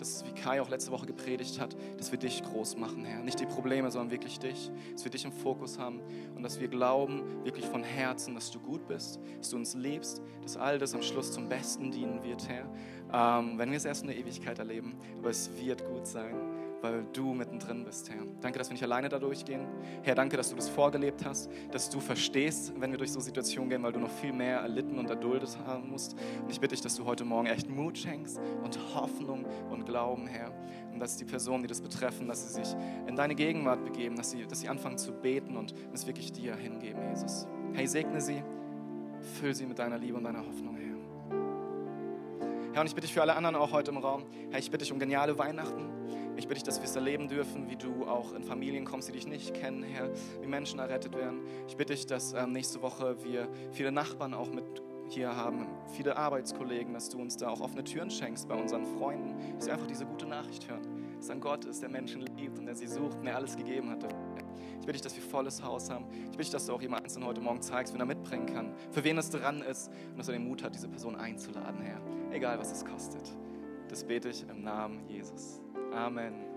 dass, wie Kai auch letzte Woche gepredigt hat, dass wir dich groß machen, Herr. Nicht die Probleme, sondern wirklich dich. Dass wir dich im Fokus haben und dass wir glauben, wirklich von Herzen, dass du gut bist, dass du uns liebst, dass all das am Schluss zum Besten dienen wird, Herr. Ähm, wenn wir es erst in der Ewigkeit erleben, aber es wird gut sein weil du mittendrin bist, Herr. Danke, dass wir nicht alleine da durchgehen. Herr, danke, dass du das vorgelebt hast, dass du verstehst, wenn wir durch so Situationen gehen, weil du noch viel mehr erlitten und erduldet haben musst. Und ich bitte dich, dass du heute Morgen echt Mut schenkst und Hoffnung und Glauben, Herr. Und dass die Personen, die das betreffen, dass sie sich in deine Gegenwart begeben, dass sie, dass sie anfangen zu beten und es wirklich dir hingeben, Jesus. Hey, segne sie, füll sie mit deiner Liebe und deiner Hoffnung, Herr. Herr, und ich bitte dich für alle anderen auch heute im Raum, Herr, ich bitte dich um geniale Weihnachten. Ich bitte dich, dass wir es erleben dürfen, wie du auch in Familien kommst, die dich nicht kennen, Herr, wie Menschen errettet werden. Ich bitte dich, dass ähm, nächste Woche wir viele Nachbarn auch mit hier haben, viele Arbeitskollegen, dass du uns da auch offene Türen schenkst bei unseren Freunden, dass wir einfach diese gute Nachricht hören, dass ein Gott ist, der Menschen liebt und der sie sucht und der alles gegeben hat. Ich bitte dich, dass wir volles Haus haben. Ich bitte dich, dass du auch jemand einzeln heute Morgen zeigst, wen er mitbringen kann, für wen es dran ist und dass er den Mut hat, diese Person einzuladen, Herr. Egal, was es kostet. Das bete ich im Namen Jesus. Amen.